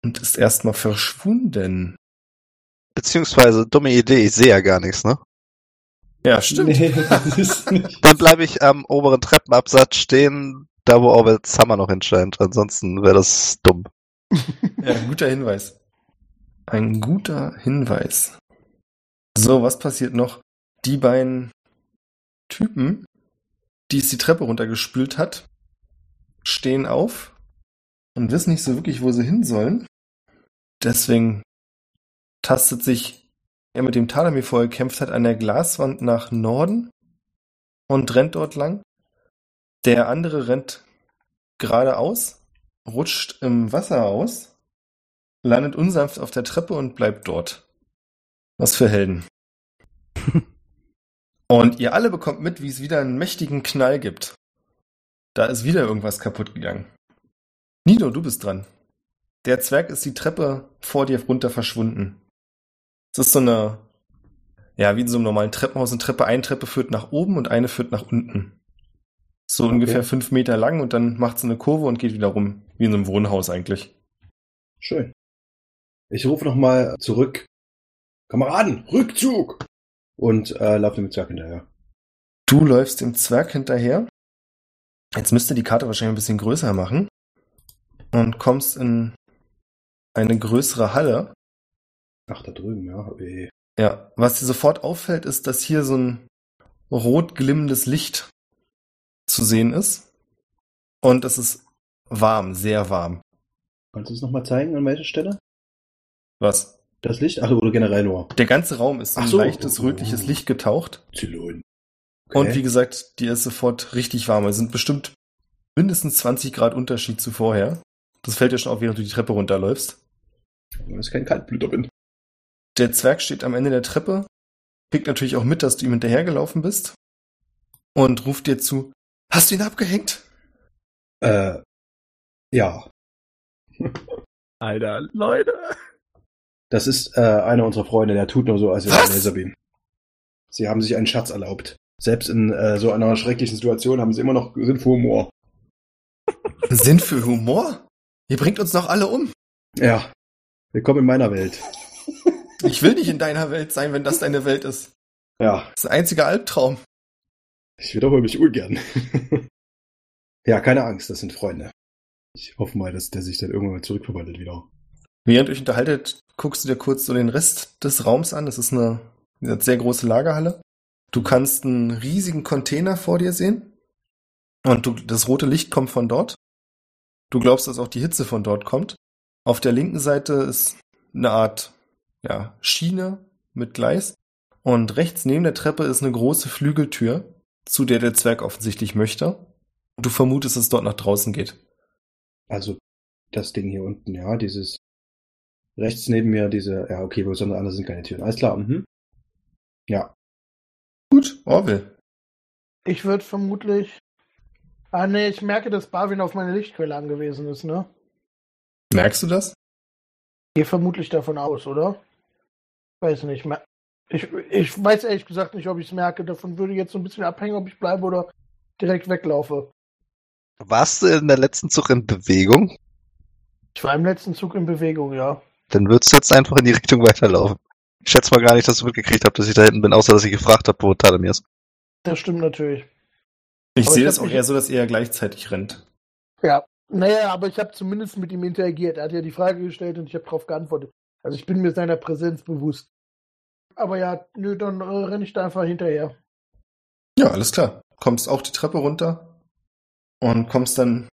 und ist erstmal verschwunden. Beziehungsweise, dumme Idee, ich sehe ja gar nichts, ne? Ja, stimmt. (laughs) Nee. Dann bleibe ich am oberen Treppenabsatz stehen, da wo Orwell Summer noch hinscheint. Ansonsten wäre das dumm. (laughs) Ja, ein guter Hinweis. Ein guter Hinweis. So, was passiert noch? Die beiden Typen, die es die Treppe runtergespült hat, stehen auf und wissen nicht so wirklich, wo sie hin sollen. Deswegen tastet sich er mit dem Talamir vorher gekämpft hat an der Glaswand nach Norden und rennt dort lang. Der andere rennt geradeaus, rutscht im Wasser aus, landet unsanft auf der Treppe und bleibt dort. Was für Helden. (laughs) und ihr alle bekommt mit, wie es wieder einen mächtigen Knall gibt. Da ist wieder irgendwas kaputt gegangen. Nido, du bist dran. Der Zwerg ist die Treppe vor dir runter verschwunden. Es ist so eine, ja, wie in so einem normalen Treppenhaus. Eine Treppe, eine Treppe führt nach oben und eine führt nach unten. So okay. ungefähr fünf Meter lang und dann macht es eine Kurve und geht wieder rum. Wie in so einem Wohnhaus eigentlich. Schön. Ich rufe nochmal zurück. Kameraden, Rückzug! Und äh, laufe dem Zwerg hinterher. Du läufst dem Zwerg hinterher. Jetzt müsste die Karte wahrscheinlich ein bisschen größer machen. Und kommst in eine größere Halle. Ach, da drüben, ja. Okay. Ja, was dir sofort auffällt, ist, dass hier so ein rot glimmendes Licht zu sehen ist. Und es ist warm, sehr warm. Kannst du es nochmal zeigen, an welcher Stelle? Was? Das Licht? Ach, oder generell nur? Der ganze Raum ist in so. leichtes rötliches Licht getaucht. Zylon. Okay. Und wie gesagt, die ist sofort richtig warm. Es sind bestimmt mindestens 20 Grad Unterschied zu vorher. Das fällt dir schon auf, während du die Treppe runterläufst. Weil ich kein Kaltblüter bin. Der Zwerg steht am Ende der Treppe, kriegt natürlich auch mit, dass du ihm hinterhergelaufen bist und ruft dir zu, hast du ihn abgehängt? Äh, ja. Alter, Leute. Das ist äh, einer unserer Freunde, der tut nur so, als wäre er Laserbeam. Sie haben sich einen Schatz erlaubt. Selbst in äh, so einer schrecklichen Situation haben sie immer noch Sinn für Humor. Sinn für Humor? Ihr bringt uns doch alle um. Ja. Willkommen in meiner Welt. Ich will nicht in deiner Welt sein, wenn das deine Welt ist. Ja. Das ist ein einziger Albtraum. Ich wiederhole mich ungern. (laughs) ja, keine Angst, das sind Freunde. Ich hoffe mal, dass der sich dann irgendwann mal zurückverwandelt wieder. Während euch unterhaltet, guckst du dir kurz so den Rest des Raums an. Das ist eine, eine sehr große Lagerhalle. Du kannst einen riesigen Container vor dir sehen. Und du, das rote Licht kommt von dort. Du glaubst, dass auch die Hitze von dort kommt. Auf der linken Seite ist eine Art ja, Schiene mit Gleis. Und rechts neben der Treppe ist eine große Flügeltür, zu der der Zwerg offensichtlich möchte. Und du vermutest, dass es dort nach draußen geht. Also das Ding hier unten, ja, dieses rechts neben mir, diese, ja, okay, wo sondern andere sind keine Türen. Alles klar, mhm. Ja. Gut, Orwell. Ich würde vermutlich. Ah nee, ich merke, dass Barwin auf meine Lichtquelle angewiesen ist, ne? Merkst du das? Gehe vermutlich davon aus, oder? Weiß nicht. Ich, ich weiß ehrlich gesagt nicht, ob ich es merke. Davon würde jetzt so ein bisschen abhängen, ob ich bleibe oder direkt weglaufe. Warst du in der letzten Zug in Bewegung? Ich war im letzten Zug in Bewegung, ja. Dann würdest du jetzt einfach in die Richtung weiterlaufen. Ich schätze mal gar nicht, dass du mitgekriegt habt, dass ich da hinten bin, außer dass ich gefragt habe, wo Tadamir ist. Das stimmt natürlich. Ich aber sehe das auch eher so, dass er gleichzeitig rennt. Ja, naja, aber ich habe zumindest mit ihm interagiert. Er hat ja die Frage gestellt und ich habe darauf geantwortet. Also ich bin mir seiner Präsenz bewusst. Aber ja, nö, dann äh, renne ich da einfach hinterher. Ja, alles klar. Kommst auch die Treppe runter und kommst dann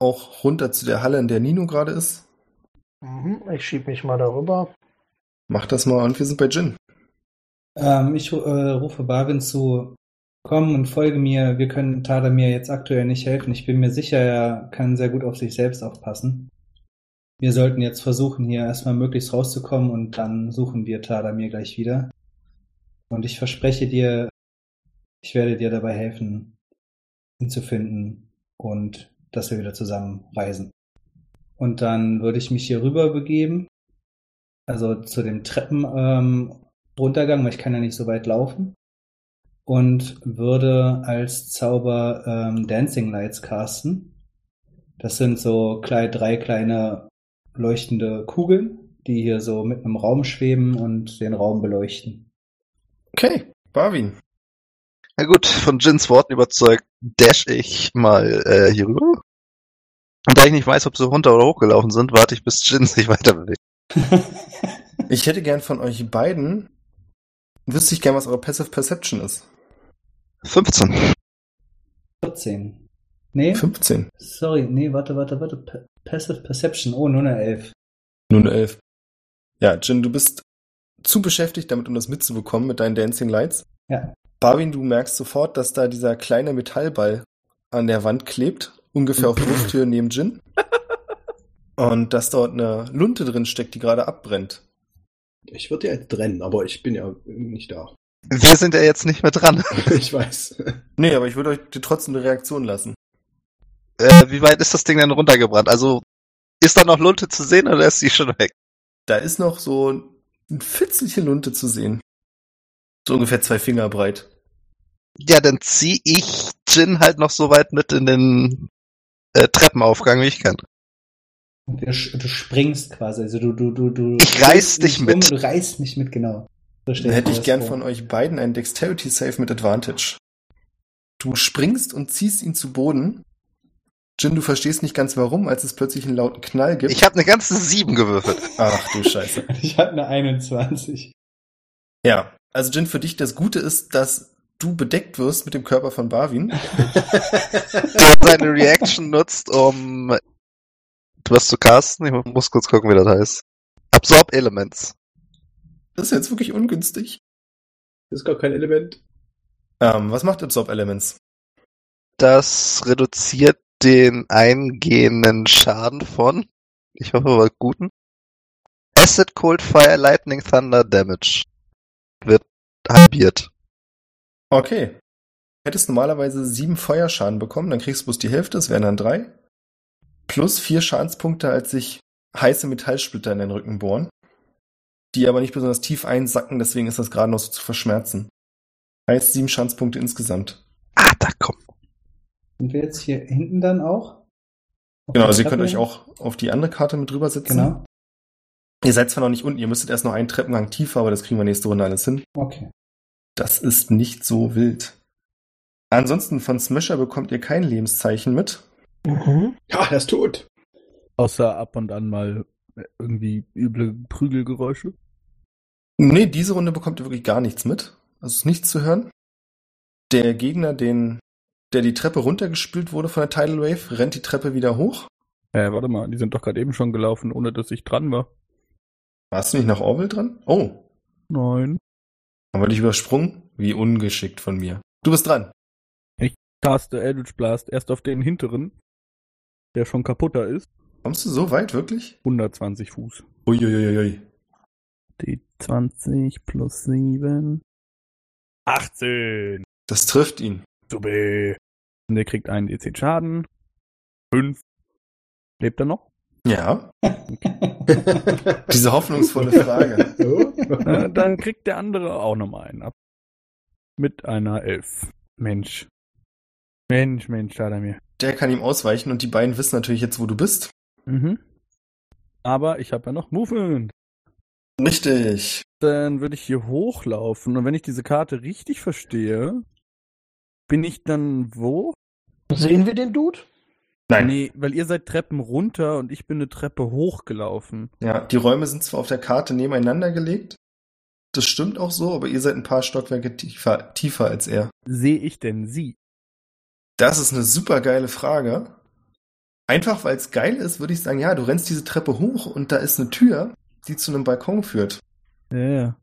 auch runter zu der Halle, in der Nino gerade ist. Mhm, ich schieb mich mal darüber. Mach das mal und wir sind bei Jin. Ähm, ich äh, rufe Barwin zu, komm und folge mir. Wir können Tada mir jetzt aktuell nicht helfen. Ich bin mir sicher, er kann sehr gut auf sich selbst aufpassen. Wir sollten jetzt versuchen, hier erstmal möglichst rauszukommen und dann suchen wir Tada mir gleich wieder. Und ich verspreche dir, ich werde dir dabei helfen, ihn zu finden und dass wir wieder zusammen reisen. Und dann würde ich mich hier rüber begeben, also zu dem Treppenuntergang, ähm, weil ich kann ja nicht so weit laufen. Und würde als Zauber ähm, Dancing Lights casten. Das sind so drei kleine leuchtende Kugeln, die hier so mitten im Raum schweben und den Raum beleuchten. Okay, Barwin. Na gut, von Jins Worten überzeugt, dash ich mal äh, hier rüber. Und da ich nicht weiß, ob sie runter oder hochgelaufen sind, warte ich, bis Jin sich weiter bewegt. (laughs) ich hätte gern von euch beiden, wüsste ich gern, was eure Passive Perception ist. 15. 14. Nee? 15. Sorry, nee, warte, warte, warte. Passive Perception, oh, nur eine 11. Nur eine 11. Ja, Jin, du bist zu beschäftigt damit, um das mitzubekommen mit deinen Dancing Lights. Ja. Barwin, du merkst sofort, dass da dieser kleine Metallball an der Wand klebt, ungefähr auf der (laughs) Lufthöhe neben Jin. Und dass dort eine Lunte drin steckt, die gerade abbrennt. Ich würde ja jetzt trennen, aber ich bin ja nicht da. Wir sind ja jetzt nicht mehr dran. (laughs) ich weiß. Nee, aber ich würde euch trotzdem eine Reaktion lassen. Äh, wie weit ist das Ding denn runtergebrannt? Also ist da noch Lunte zu sehen oder ist die schon weg? Da ist noch so ein Fitzelchen Lunte zu sehen. So ungefähr zwei Finger breit. Ja, dann zieh ich Jin halt noch so weit mit in den äh, Treppenaufgang, wie ich kann. Und du, du springst quasi, also du, du, du, du. Ich reiß dich mit. Um, du reißt mich mit, genau. So dann hätte ich gern vor. von euch beiden einen Dexterity Save mit Advantage. Du springst und ziehst ihn zu Boden. Jin, du verstehst nicht ganz warum, als es plötzlich einen lauten Knall gibt. Ich habe eine ganze sieben gewürfelt. (laughs) Ach du Scheiße. (laughs) ich hatte eine 21. Ja, also Jin, für dich das Gute ist, dass du bedeckt wirst mit dem Körper von Barwin. (laughs) Der seine Reaction nutzt, um was zu casten. Ich muss kurz gucken, wie das heißt. Absorb Elements. Das ist jetzt wirklich ungünstig. Das ist gar kein Element. Ähm, was macht Absorb Elements? Das reduziert den eingehenden Schaden von, ich hoffe, war guten. Acid, Cold, Fire, Lightning, Thunder, Damage. Wird halbiert. Okay. Hättest normalerweise sieben Feuerschaden bekommen, dann kriegst du bloß die Hälfte, das wären dann drei. Plus vier Schadenspunkte, als sich heiße Metallsplitter in den Rücken bohren. Die aber nicht besonders tief einsacken, deswegen ist das gerade noch so zu verschmerzen. Heißt sieben Schadenspunkte insgesamt. Ah, da kommt. Sind wir jetzt hier hinten dann auch? Auf genau, also ihr könnt euch auch auf die andere Karte mit drüber sitzen. Genau. Ihr seid zwar noch nicht unten, ihr müsstet erst noch einen Treppengang tiefer, aber das kriegen wir nächste Runde alles hin. Okay. Das ist nicht so wild. Ansonsten von Smasher bekommt ihr kein Lebenszeichen mit. Mhm. Ja, er ist tot. Außer ab und an mal irgendwie üble Prügelgeräusche. Nee, diese Runde bekommt ihr wirklich gar nichts mit. Also ist nichts zu hören. Der Gegner, den, der die Treppe runtergespült wurde von der Tidal Wave, rennt die Treppe wieder hoch. Äh, warte mal, die sind doch gerade eben schon gelaufen, ohne dass ich dran war. Warst du nicht nach Orwell dran? Oh. Nein. Haben wir dich übersprungen? Wie ungeschickt von mir. Du bist dran. Ich caste Eldritch Blast erst auf den hinteren, der schon kaputter ist. Kommst du so weit, wirklich? 120 Fuß. Uiuiui. Die 20 plus 7. 18. Das trifft ihn. Super. Und der kriegt einen DC Schaden. 5. Lebt er noch? Ja. (laughs) Diese hoffnungsvolle Frage. Dann kriegt der andere auch nochmal einen ab. Mit einer Elf. Mensch. Mensch, Mensch, schade mir. Der kann ihm ausweichen und die beiden wissen natürlich jetzt, wo du bist. Mhm. Aber ich habe ja noch Movement. Richtig. Dann würde ich hier hochlaufen und wenn ich diese Karte richtig verstehe, bin ich dann wo? Sehen wir den Dude? Nein. Nee, weil ihr seid Treppen runter und ich bin eine Treppe hochgelaufen. Ja, die Räume sind zwar auf der Karte nebeneinander gelegt. Das stimmt auch so, aber ihr seid ein paar Stockwerke tiefer, tiefer als er. Sehe ich denn sie? Das ist eine super geile Frage. Einfach weil es geil ist, würde ich sagen, ja, du rennst diese Treppe hoch und da ist eine Tür, die zu einem Balkon führt. Ja, ja.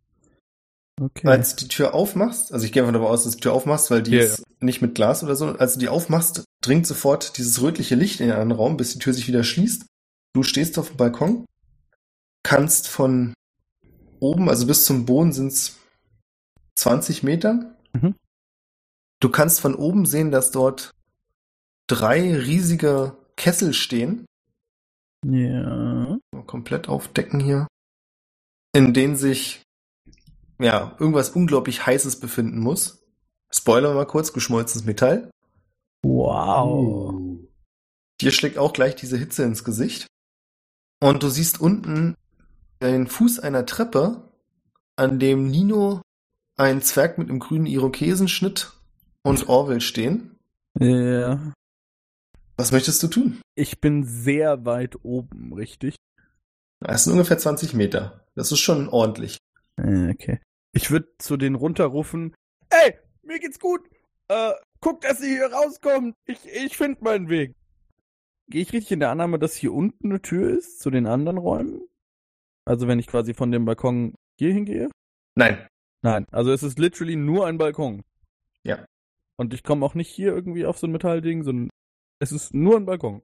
Okay. Als du die Tür aufmachst, also ich gehe davon aus, dass du die Tür aufmachst, weil die yeah. ist nicht mit Glas oder so. Als du die aufmachst, dringt sofort dieses rötliche Licht in den anderen Raum, bis die Tür sich wieder schließt. Du stehst auf dem Balkon, kannst von oben, also bis zum Boden sind es 20 Meter. Mhm. Du kannst von oben sehen, dass dort drei riesige Kessel stehen. Ja. Komplett aufdecken hier. In denen sich ja, irgendwas unglaublich Heißes befinden muss. Spoiler mal kurz, geschmolzenes Metall. Wow. Dir schlägt auch gleich diese Hitze ins Gesicht. Und du siehst unten den Fuß einer Treppe, an dem Nino, ein Zwerg mit einem grünen Irokesenschnitt und Orwell stehen. Ja. Was möchtest du tun? Ich bin sehr weit oben, richtig? Das sind ungefähr 20 Meter. Das ist schon ordentlich. Äh, okay. Ich würde zu denen runterrufen, ey, mir geht's gut. Äh, guck, dass sie hier rauskommt. Ich, ich finde meinen Weg. Gehe ich richtig in der Annahme, dass hier unten eine Tür ist zu den anderen Räumen? Also wenn ich quasi von dem Balkon hier hingehe? Nein. Nein, also es ist literally nur ein Balkon. Ja. Und ich komme auch nicht hier irgendwie auf so ein Metallding, sondern es ist nur ein Balkon.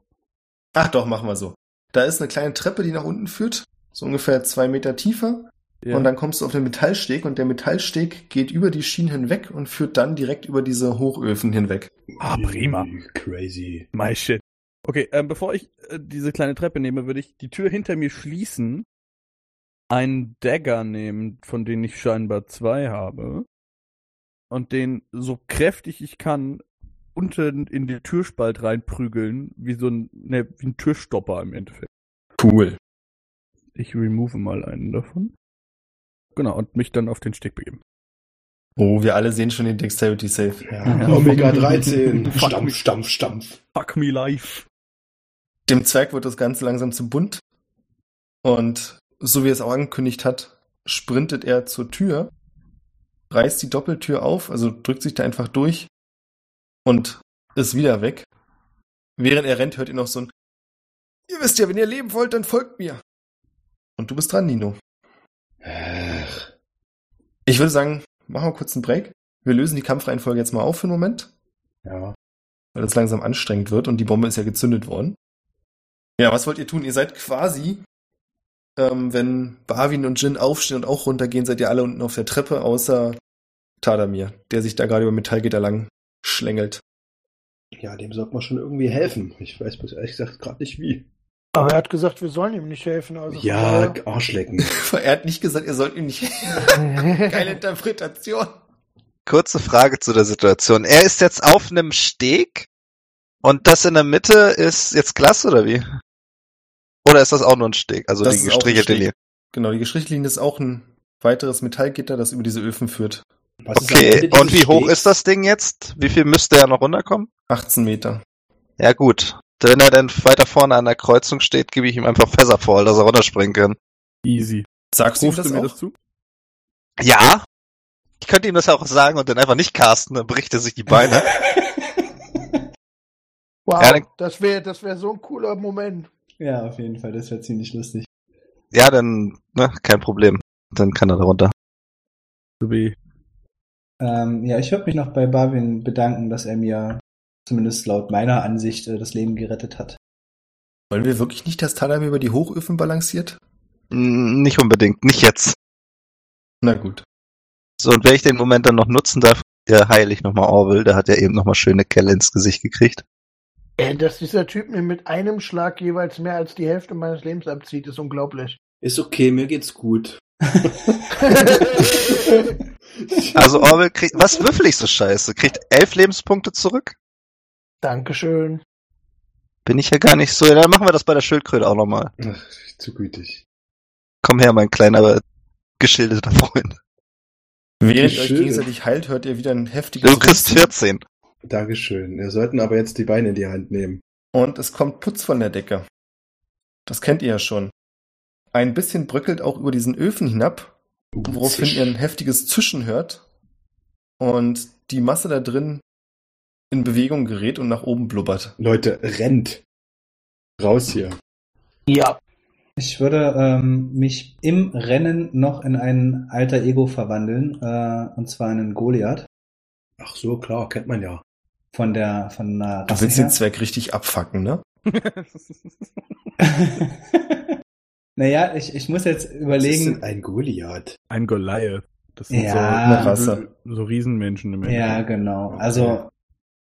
Ach doch, machen wir so. Da ist eine kleine Treppe, die nach unten führt, so ungefähr zwei Meter tiefer. Ja. Und dann kommst du auf den Metallsteg und der Metallsteg geht über die Schienen hinweg und führt dann direkt über diese Hochöfen hinweg. Ah, prima. Crazy. My shit. Okay, ähm, bevor ich äh, diese kleine Treppe nehme, würde ich die Tür hinter mir schließen, einen Dagger nehmen, von denen ich scheinbar zwei habe, und den so kräftig ich kann unten in den Türspalt reinprügeln, wie so ein, ne, wie ein Türstopper im Endeffekt. Cool. Ich remove mal einen davon. Genau, und mich dann auf den Steg begeben. Oh, wir alle sehen schon den Dexterity Save. Ja, (laughs) Omega 13. (laughs) Stampf, Stampf, Stampf. Fuck me life. Dem Zwerg wird das Ganze langsam zu bunt. Und so wie er es auch angekündigt hat, sprintet er zur Tür, reißt die Doppeltür auf, also drückt sich da einfach durch und ist wieder weg. Während er rennt, hört ihr noch so ein Ihr wisst ja, wenn ihr leben wollt, dann folgt mir. Und du bist dran, Nino. Ach, Ich würde sagen, machen wir kurz einen Break. Wir lösen die Kampfreihenfolge jetzt mal auf für einen Moment, ja. weil es langsam anstrengend wird und die Bombe ist ja gezündet worden. Ja, was wollt ihr tun? Ihr seid quasi, ähm, wenn Barwin und Jin aufstehen und auch runtergehen, seid ihr alle unten auf der Treppe, außer Tadamir, der sich da gerade über Metallgitter lang schlängelt. ja, dem sollte man schon irgendwie helfen. Ich weiß bloß ehrlich gesagt gerade nicht wie. Aber er hat gesagt, wir sollen ihm nicht helfen. Also Ja, Arschlecken. (laughs) Er hat nicht gesagt, ihr sollt ihm nicht. (laughs) Geile Interpretation. Kurze Frage zu der Situation. Er ist jetzt auf einem Steg und das in der Mitte ist jetzt Glas oder wie? Oder ist das auch nur ein Steg? Also Das die gestrichelte. Linie. Genau, die Gestrichlinie ist auch ein weiteres Metallgitter, das über diese Öfen führt. Was Okay, und wie hoch Stegs? ist das Ding jetzt? Wie viel müsste er noch runterkommen? 18 Meter. Ja gut. Wenn er dann weiter vorne an der Kreuzung steht, gebe ich ihm einfach Featherfall, dass er runterspringen kann. Easy. Sagst du ihm Rufst das du mir auch? das zu? Ja. Ich könnte ihm das auch sagen und dann einfach nicht casten, dann bricht er sich die Beine. (laughs) Wow, Ja, dann- das wäre das wär so ein cooler Moment. Ja, auf jeden Fall, das wäre ziemlich lustig. ja, dann, ne, kein Problem. Dann kann er da runter. So wie. Ähm, ja, ich würde mich noch bei Barwin bedanken, dass er mir zumindest laut meiner Ansicht äh, das Leben gerettet hat. Wollen wir wirklich nicht, dass Tadamir über die Hochöfen balanciert? Mm, Nicht unbedingt, nicht jetzt. Na gut. So, und wenn ich den Moment dann noch nutzen darf, der heile ich nochmal Orwell, der hat ja eben nochmal schöne Kelle ins Gesicht gekriegt. Ey, dass dieser Typ mir mit einem Schlag jeweils mehr als die Hälfte meines Lebens abzieht, ist unglaublich. Ist okay, mir geht's gut. (laughs) Also Orwell kriegt, was würfel ich so scheiße? Kriegt elf Lebenspunkte zurück? Dankeschön. Bin ich ja gar nicht so. Ja, dann machen wir das bei der Schildkröte auch nochmal. Ach, zu gütig. Komm her, mein kleiner, geschilderter Freund. Während ihr euch gegenseitig heilt, hört ihr wieder ein heftiges Du kriegst Rülpsen 14. Dankeschön. Wir sollten aber jetzt die Beine in die Hand nehmen. und es kommt Putz von der Decke. Das kennt ihr ja schon. Ein bisschen bröckelt auch über diesen Öfen hinab, woraufhin ihr ein heftiges Zischen hört und die Masse da drin in Bewegung gerät und nach oben blubbert. Leute, rennt. Raus hier. Ja. Ich würde ähm, mich im Rennen noch in ein alter Ego verwandeln, äh, und zwar in einen Goliath Ach so, klar, kennt man ja. von der von einer Du willst den her. Zwerg richtig abfacken, ne? (laughs) naja, ich, ich muss jetzt Was ist überlegen. denn ein Goliath? Ein Goliath. Das sind Ja. so, so Riesenmenschen im Ja, Endeffekt. genau. Okay. Also,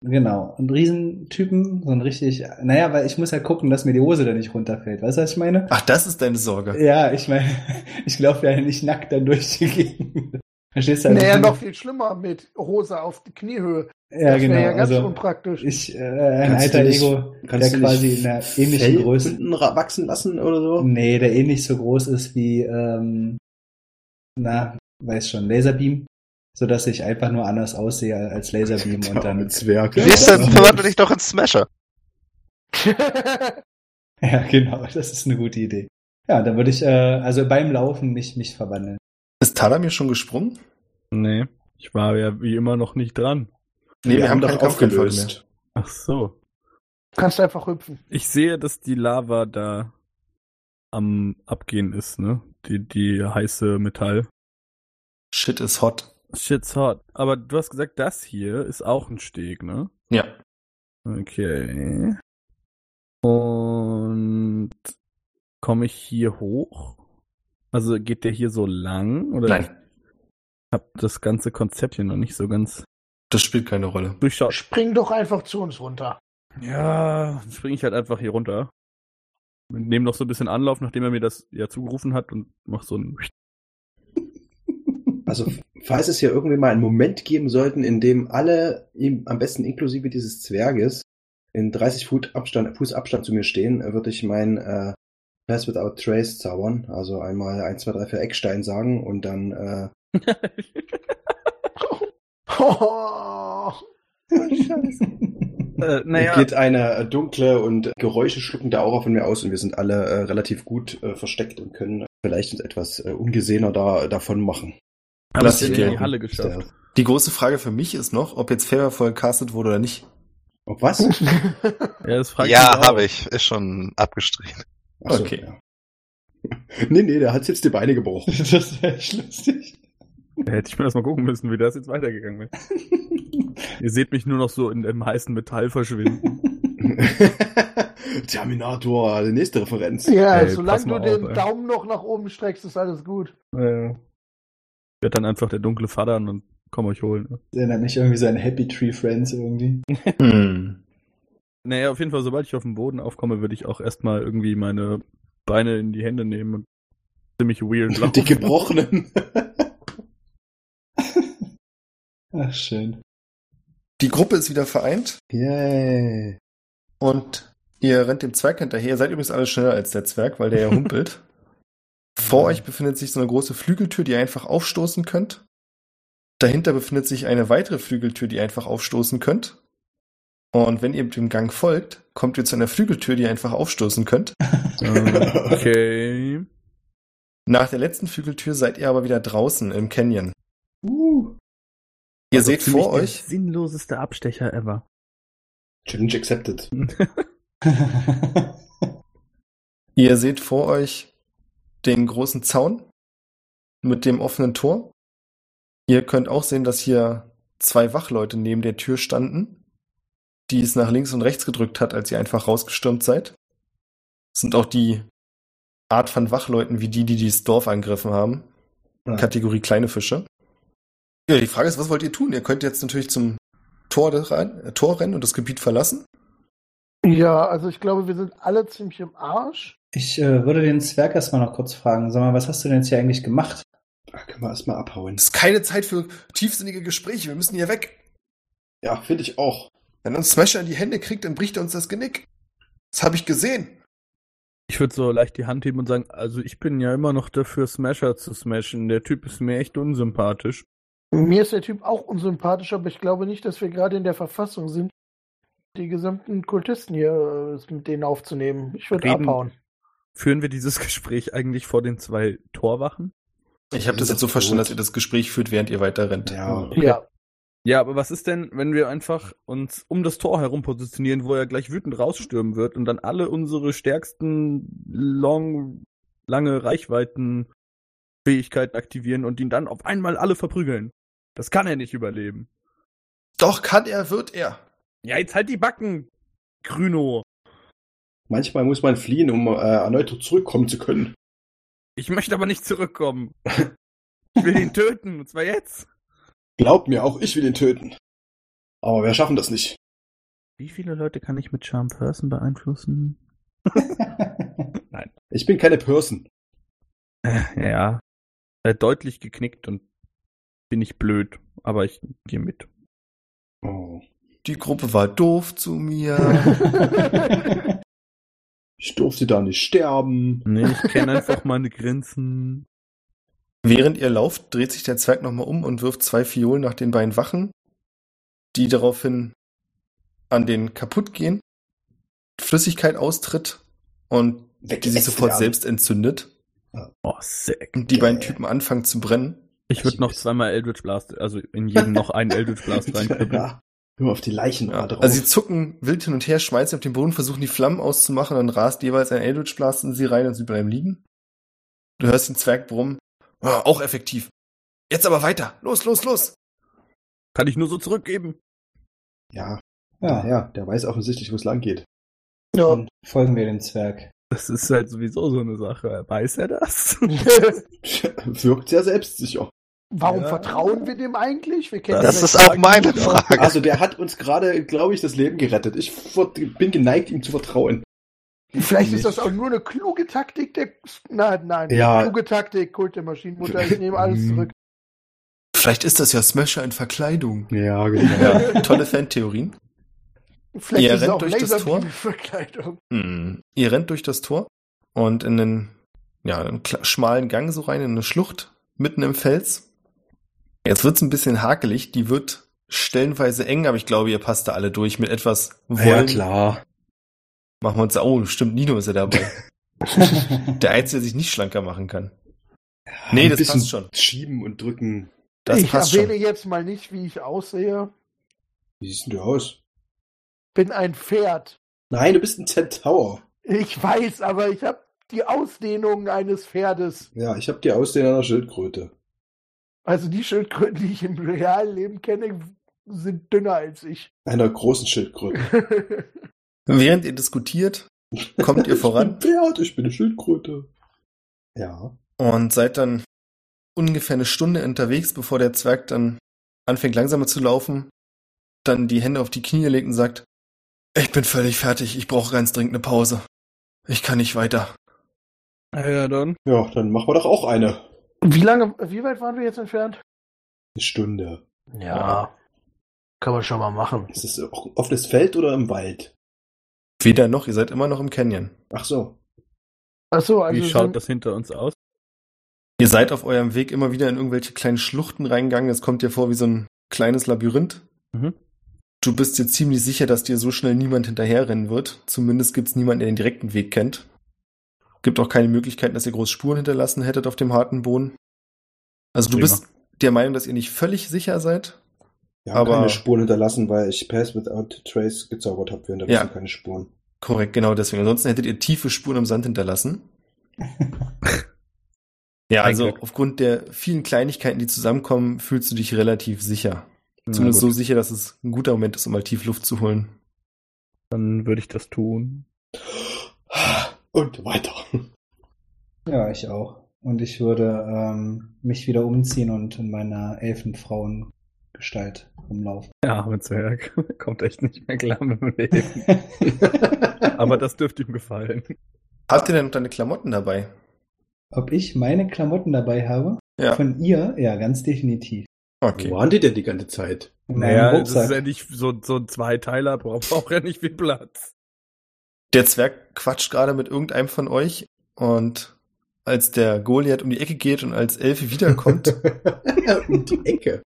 genau. Ein Riesentypen, so ein richtig, naja, weil ich muss ja gucken, dass mir die Hose da nicht runterfällt. Weißt du, was ich meine? Ach, das ist deine Sorge. Ja, ich meine, (laughs) ich laufe ja nicht nackt dann durch die Gegend. Verstehst du? Also, Naja, noch viel schlimmer mit Hose auf die Kniehöhe. Ja, das genau. wäre ja ganz also, unpraktisch. ich, äh, ein Kannst alter nicht- Ego, der quasi in einer ähnlichen Fell Größe, wachsen lassen oder so? nee, der ähnlich so groß ist wie, ähm, na, weiß schon, Laserbeam, so dass ich einfach nur anders aussehe als Laserbeam und (laughs) Der dann, arme Zwerg. Wie ist denn, (laughs) verwandle dich doch in Smasher. (laughs) ja, genau, das ist eine gute Idee. Ja, dann würde ich, äh, also beim Laufen mich, mich verwandeln. Ist Tadamir schon gesprungen? Nee. Ich war ja wie immer noch nicht dran. Nee, wir, haben doch keinen Kampfreihenfolge mehr. aufgelöst. Ach so. Kannst einfach hüpfen. Ich sehe, dass die Lava da am Abgehen ist, ne? Die, die heiße Metall. Shit is hot. Shit's hot. Aber du hast gesagt, das hier ist auch ein Steg, ne? Ja. Okay. Und komme ich hier hoch? Also geht der hier so lang? Oder Nein, Ich hab das ganze Konzept hier noch nicht so ganz das spielt keine Rolle. durchschaut. Spring doch einfach zu uns runter. Ja, dann springe ich halt einfach hier runter. Nehme noch so ein bisschen Anlauf, nachdem er mir das ja zugerufen hat und mach so ein. Also, falls es hier irgendwie mal einen Moment geben sollten, in dem alle, ihm am besten inklusive dieses Zwerges, in 30 Fuß Abstand, Fuß Abstand zu mir stehen, würde ich mein äh, Pass Without Trace zaubern. Also einmal 1, 2, 3, 4 Eckstein sagen und dann äh, Oh, (laughs) Scheiße. äh, naja, geht eine dunkle und geräuscheschluckende Aura von mir aus und wir sind alle äh, relativ gut äh, versteckt und können vielleicht uns etwas äh, ungesehener da, davon machen. Aber dich in die. Halle geschafft. Die große Frage für mich ist noch, ob jetzt Favorful gecastet wurde oder nicht. Ob was? (laughs) Ja, das frage Ja, habe ich. Ist schon abgestrichen. So, Okay. Ja. (laughs) nee, nee, der hat jetzt die Beine gebrochen. (laughs) Das wäre echt lustig. Da hätte ich mir das mal gucken müssen, wie das jetzt weitergegangen wäre. Ihr seht mich nur noch so in dem heißen Metall verschwinden. Terminator, die nächste Referenz. ja, Ey, solange du mal den auf, ey. Daumen noch nach oben streckst, ist alles gut. äh, ich werde dann einfach der dunkle Fadern und komm euch holen. Ne? Der nennt nicht irgendwie seinen Happy Tree Friends irgendwie. Hm. Naja, auf jeden Fall, sobald ich auf dem Boden aufkomme, würde ich auch erstmal irgendwie meine Beine in die Hände nehmen und ziemlich weird laufen. Die gebrochenen. (laughs) Ach, schön. Die Gruppe ist wieder vereint Yay. und ihr rennt dem Zwerg hinterher. Ihr seid übrigens alle schneller als der Zwerg, weil der ja humpelt. (laughs) Vor euch befindet sich so eine große Flügeltür, die ihr einfach aufstoßen könnt. Dahinter befindet sich eine weitere Flügeltür, die ihr einfach aufstoßen könnt. Und wenn ihr dem Gang folgt, kommt ihr zu einer Flügeltür, die ihr einfach aufstoßen könnt. (laughs) Okay. Nach der letzten Flügeltür seid ihr aber wieder draußen im Canyon. Uh. Ihr Also seht vor der euch, sinnloseste Abstecher ever. Challenge accepted. (laughs) ihr seht vor euch den großen Zaun mit dem offenen Tor. Ihr könnt auch sehen, dass hier zwei Wachleute neben der Tür standen, die es nach links und rechts gedrückt hat, als ihr einfach rausgestürmt seid. Das sind auch die Art von Wachleuten wie die, die dieses Dorf angegriffen haben. Ja. Kategorie kleine Fische. Ja, die Frage ist, was wollt ihr tun? Ihr könnt jetzt natürlich zum Tor, rein, äh, Tor rennen und das Gebiet verlassen. Ja, also ich glaube, wir sind alle ziemlich im Arsch. Ich äh, würde den Zwerg erstmal noch kurz fragen. Sag mal, was hast du denn jetzt hier eigentlich gemacht? Da können wir erstmal abhauen. Es ist keine Zeit für tiefsinnige Gespräche. Wir müssen hier weg. Ja, finde ich auch. Wenn uns Smasher in die Hände kriegt, dann bricht er uns das Genick. Das habe ich gesehen. Ich würde so leicht die Hand heben und sagen, also ich bin ja immer noch dafür, Smasher zu smashen. Der Typ ist mir echt unsympathisch. Mir ist der Typ auch unsympathisch, aber ich glaube nicht, dass wir gerade in der Verfassung sind, die gesamten Kultisten hier äh, mit denen aufzunehmen. Ich würde abhauen. Führen wir dieses (laughs) Gespräch eigentlich vor den zwei Torwachen? Ich habe das jetzt so verstanden, dass ihr das Gespräch führt, während ihr weiter rennt. Ja. Ja. Ja, aber was ist denn, wenn wir einfach uns um das Tor herum positionieren, wo er gleich wütend rausstürmen wird und dann alle unsere stärksten long, lange Reichweiten Fähigkeiten aktivieren und ihn dann auf einmal alle verprügeln? Das kann er nicht überleben. Doch kann er, wird er. Ja, jetzt halt die Backen, Grüno. Manchmal muss man fliehen, um äh, erneut zurückkommen zu können. Ich möchte aber nicht zurückkommen. Ich will ihn (laughs) töten, und zwar jetzt. Glaubt mir, auch ich will ihn töten. Aber wir schaffen das nicht. Wie viele Leute kann ich mit Charm Person beeinflussen? (laughs) Ich bin keine Person. Ja. Äh, deutlich geknickt und bin ich blöd, aber ich gehe mit. Oh. Die Gruppe war doof zu mir. (laughs) Ich durfte da nicht sterben. Nee, ich kenne einfach meine Grenzen. Während ihr lauft, dreht sich der Zwerg nochmal um und wirft zwei Fiolen nach den beiden Wachen, die daraufhin an den kaputt gehen, Flüssigkeit austritt und die sich sofort selbst entzündet Oh, sick. und die beiden Typen anfangen zu brennen. Ich würde noch zweimal Eldritch Blast, also in jeden noch einen Eldritch Blast reinkriegen. (laughs) ja. Nur auf die Leichen Ja, drauf. also sie zucken wild hin und her, schmeißen auf den Boden, versuchen die Flammen auszumachen, dann rast jeweils ein Eldritch Blast in sie rein und sie bleiben liegen. Du hörst den Zwerg brummen. Ah, auch effektiv. Jetzt aber weiter. Los, los, los. Kann ich nur so zurückgeben. ja, ja, ja, der weiß offensichtlich, wo es lang geht. Ja. dann folgen wir dem Zwerg. Das ist halt sowieso so eine Sache. Weiß er das? (laughs) (laughs) Wirkt sehr selbstsicher. Warum ja. vertrauen wir dem eigentlich? Wir kennen das ist auch meine Frage. Also der hat uns gerade, glaube ich, das Leben gerettet. Ich bin geneigt, ihm zu vertrauen. Vielleicht ist das auch nur eine kluge Taktik der. Nein, nein. Ja. Kluge Taktik, Kult der Maschinenmutter. Ich nehme alles zurück. Vielleicht ist das ja Smasher in Verkleidung. Ja, (laughs) genau. Ja, tolle Fantheorien. Vielleicht ihr rennt durch das Tor. Verkleidung. Mm, ihr rennt durch das Tor und in den ja, einen schmalen Gang so rein in eine Schlucht mitten im Fels. Jetzt wird's ein bisschen hakelig, die wird stellenweise eng, aber ich glaube, ihr passt da alle durch mit etwas Wollen. Ja, klar. Machen wir uns, oh, stimmt, Nino ist ja dabei. (laughs) der Einzige, der sich nicht schlanker machen kann. Ja, nee, das passt schon. Schieben und drücken. Das ich passt erwähne schon. jetzt mal nicht, wie ich aussehe. Wie siehst du aus? Bin ein Pferd. Nein, du bist ein Centaur. Ich weiß, aber ich habe die Ausdehnung eines Pferdes. Ja, ich habe die Ausdehnung einer Schildkröte. Also die Schildkröten, die ich im realen Leben kenne, sind dünner als ich. Einer großen Schildkröte. (laughs) Während ihr diskutiert, kommt ihr voran. (laughs) ich bin Pferd, ich bin eine Schildkröte. Ja. Und seid dann ungefähr eine Stunde unterwegs, bevor der Zwerg dann anfängt langsamer zu laufen, dann die Hände auf die Knie legt und sagt, ich bin völlig fertig, ich brauche ganz dringend eine Pause. Ich kann nicht weiter. Ja, dann. Ja, dann machen wir doch auch eine. Wie lange, wie weit waren wir jetzt entfernt? Eine Stunde. Ja. Kann man schon mal machen. Ist es auch offenes Feld oder im Wald? Weder noch, ihr seid immer noch im Canyon. Ach so. Ach so, also. Wie schaut das hinter uns aus? Ihr seid auf eurem Weg immer wieder in irgendwelche kleinen Schluchten reingegangen. Es kommt dir vor wie so ein kleines Labyrinth. Mhm. Du bist dir ziemlich sicher, dass dir so schnell niemand hinterherrennen wird. Zumindest gibt es niemanden, der den direkten Weg kennt. Gibt auch keine Möglichkeit, dass ihr groß Spuren hinterlassen hättet auf dem harten Boden. Also du Prima. bist der Meinung, dass ihr nicht völlig sicher seid. Wir haben aber keine Spuren hinterlassen, weil ich Pass Without Trace gezaubert habe. Wir hinterlassen ja. keine Spuren. Korrekt, genau deswegen. Ansonsten hättet ihr tiefe Spuren im Sand hinterlassen. (laughs) ja, also aufgrund der vielen Kleinigkeiten, die zusammenkommen, fühlst du dich relativ sicher. Zumindest so sicher, dass es ein guter Moment ist, um mal tief Luft zu holen. Dann würde ich das tun. (sighs) Und weiter. Ja, ich auch. Und ich würde ähm, mich wieder umziehen und in meiner Elfenfrauengestalt rumlaufen. Ja, mit Zwerg (laughs) kommt echt nicht mehr klar mit dem Leben. (laughs) Aber das dürfte ihm gefallen. Habt ihr denn deine Klamotten dabei? Ob ich meine Klamotten dabei habe? Ja. Von ihr? Ja, ganz definitiv. Okay. Wo waren die denn die ganze Zeit? Naja, das ist ja nicht so, so ein Zweiteiler, braucht auch ja nicht viel Platz. Der Zwerg quatscht gerade mit irgendeinem von euch und als der Goliath um die Ecke geht und als Elfe wiederkommt. (laughs) um die Ecke.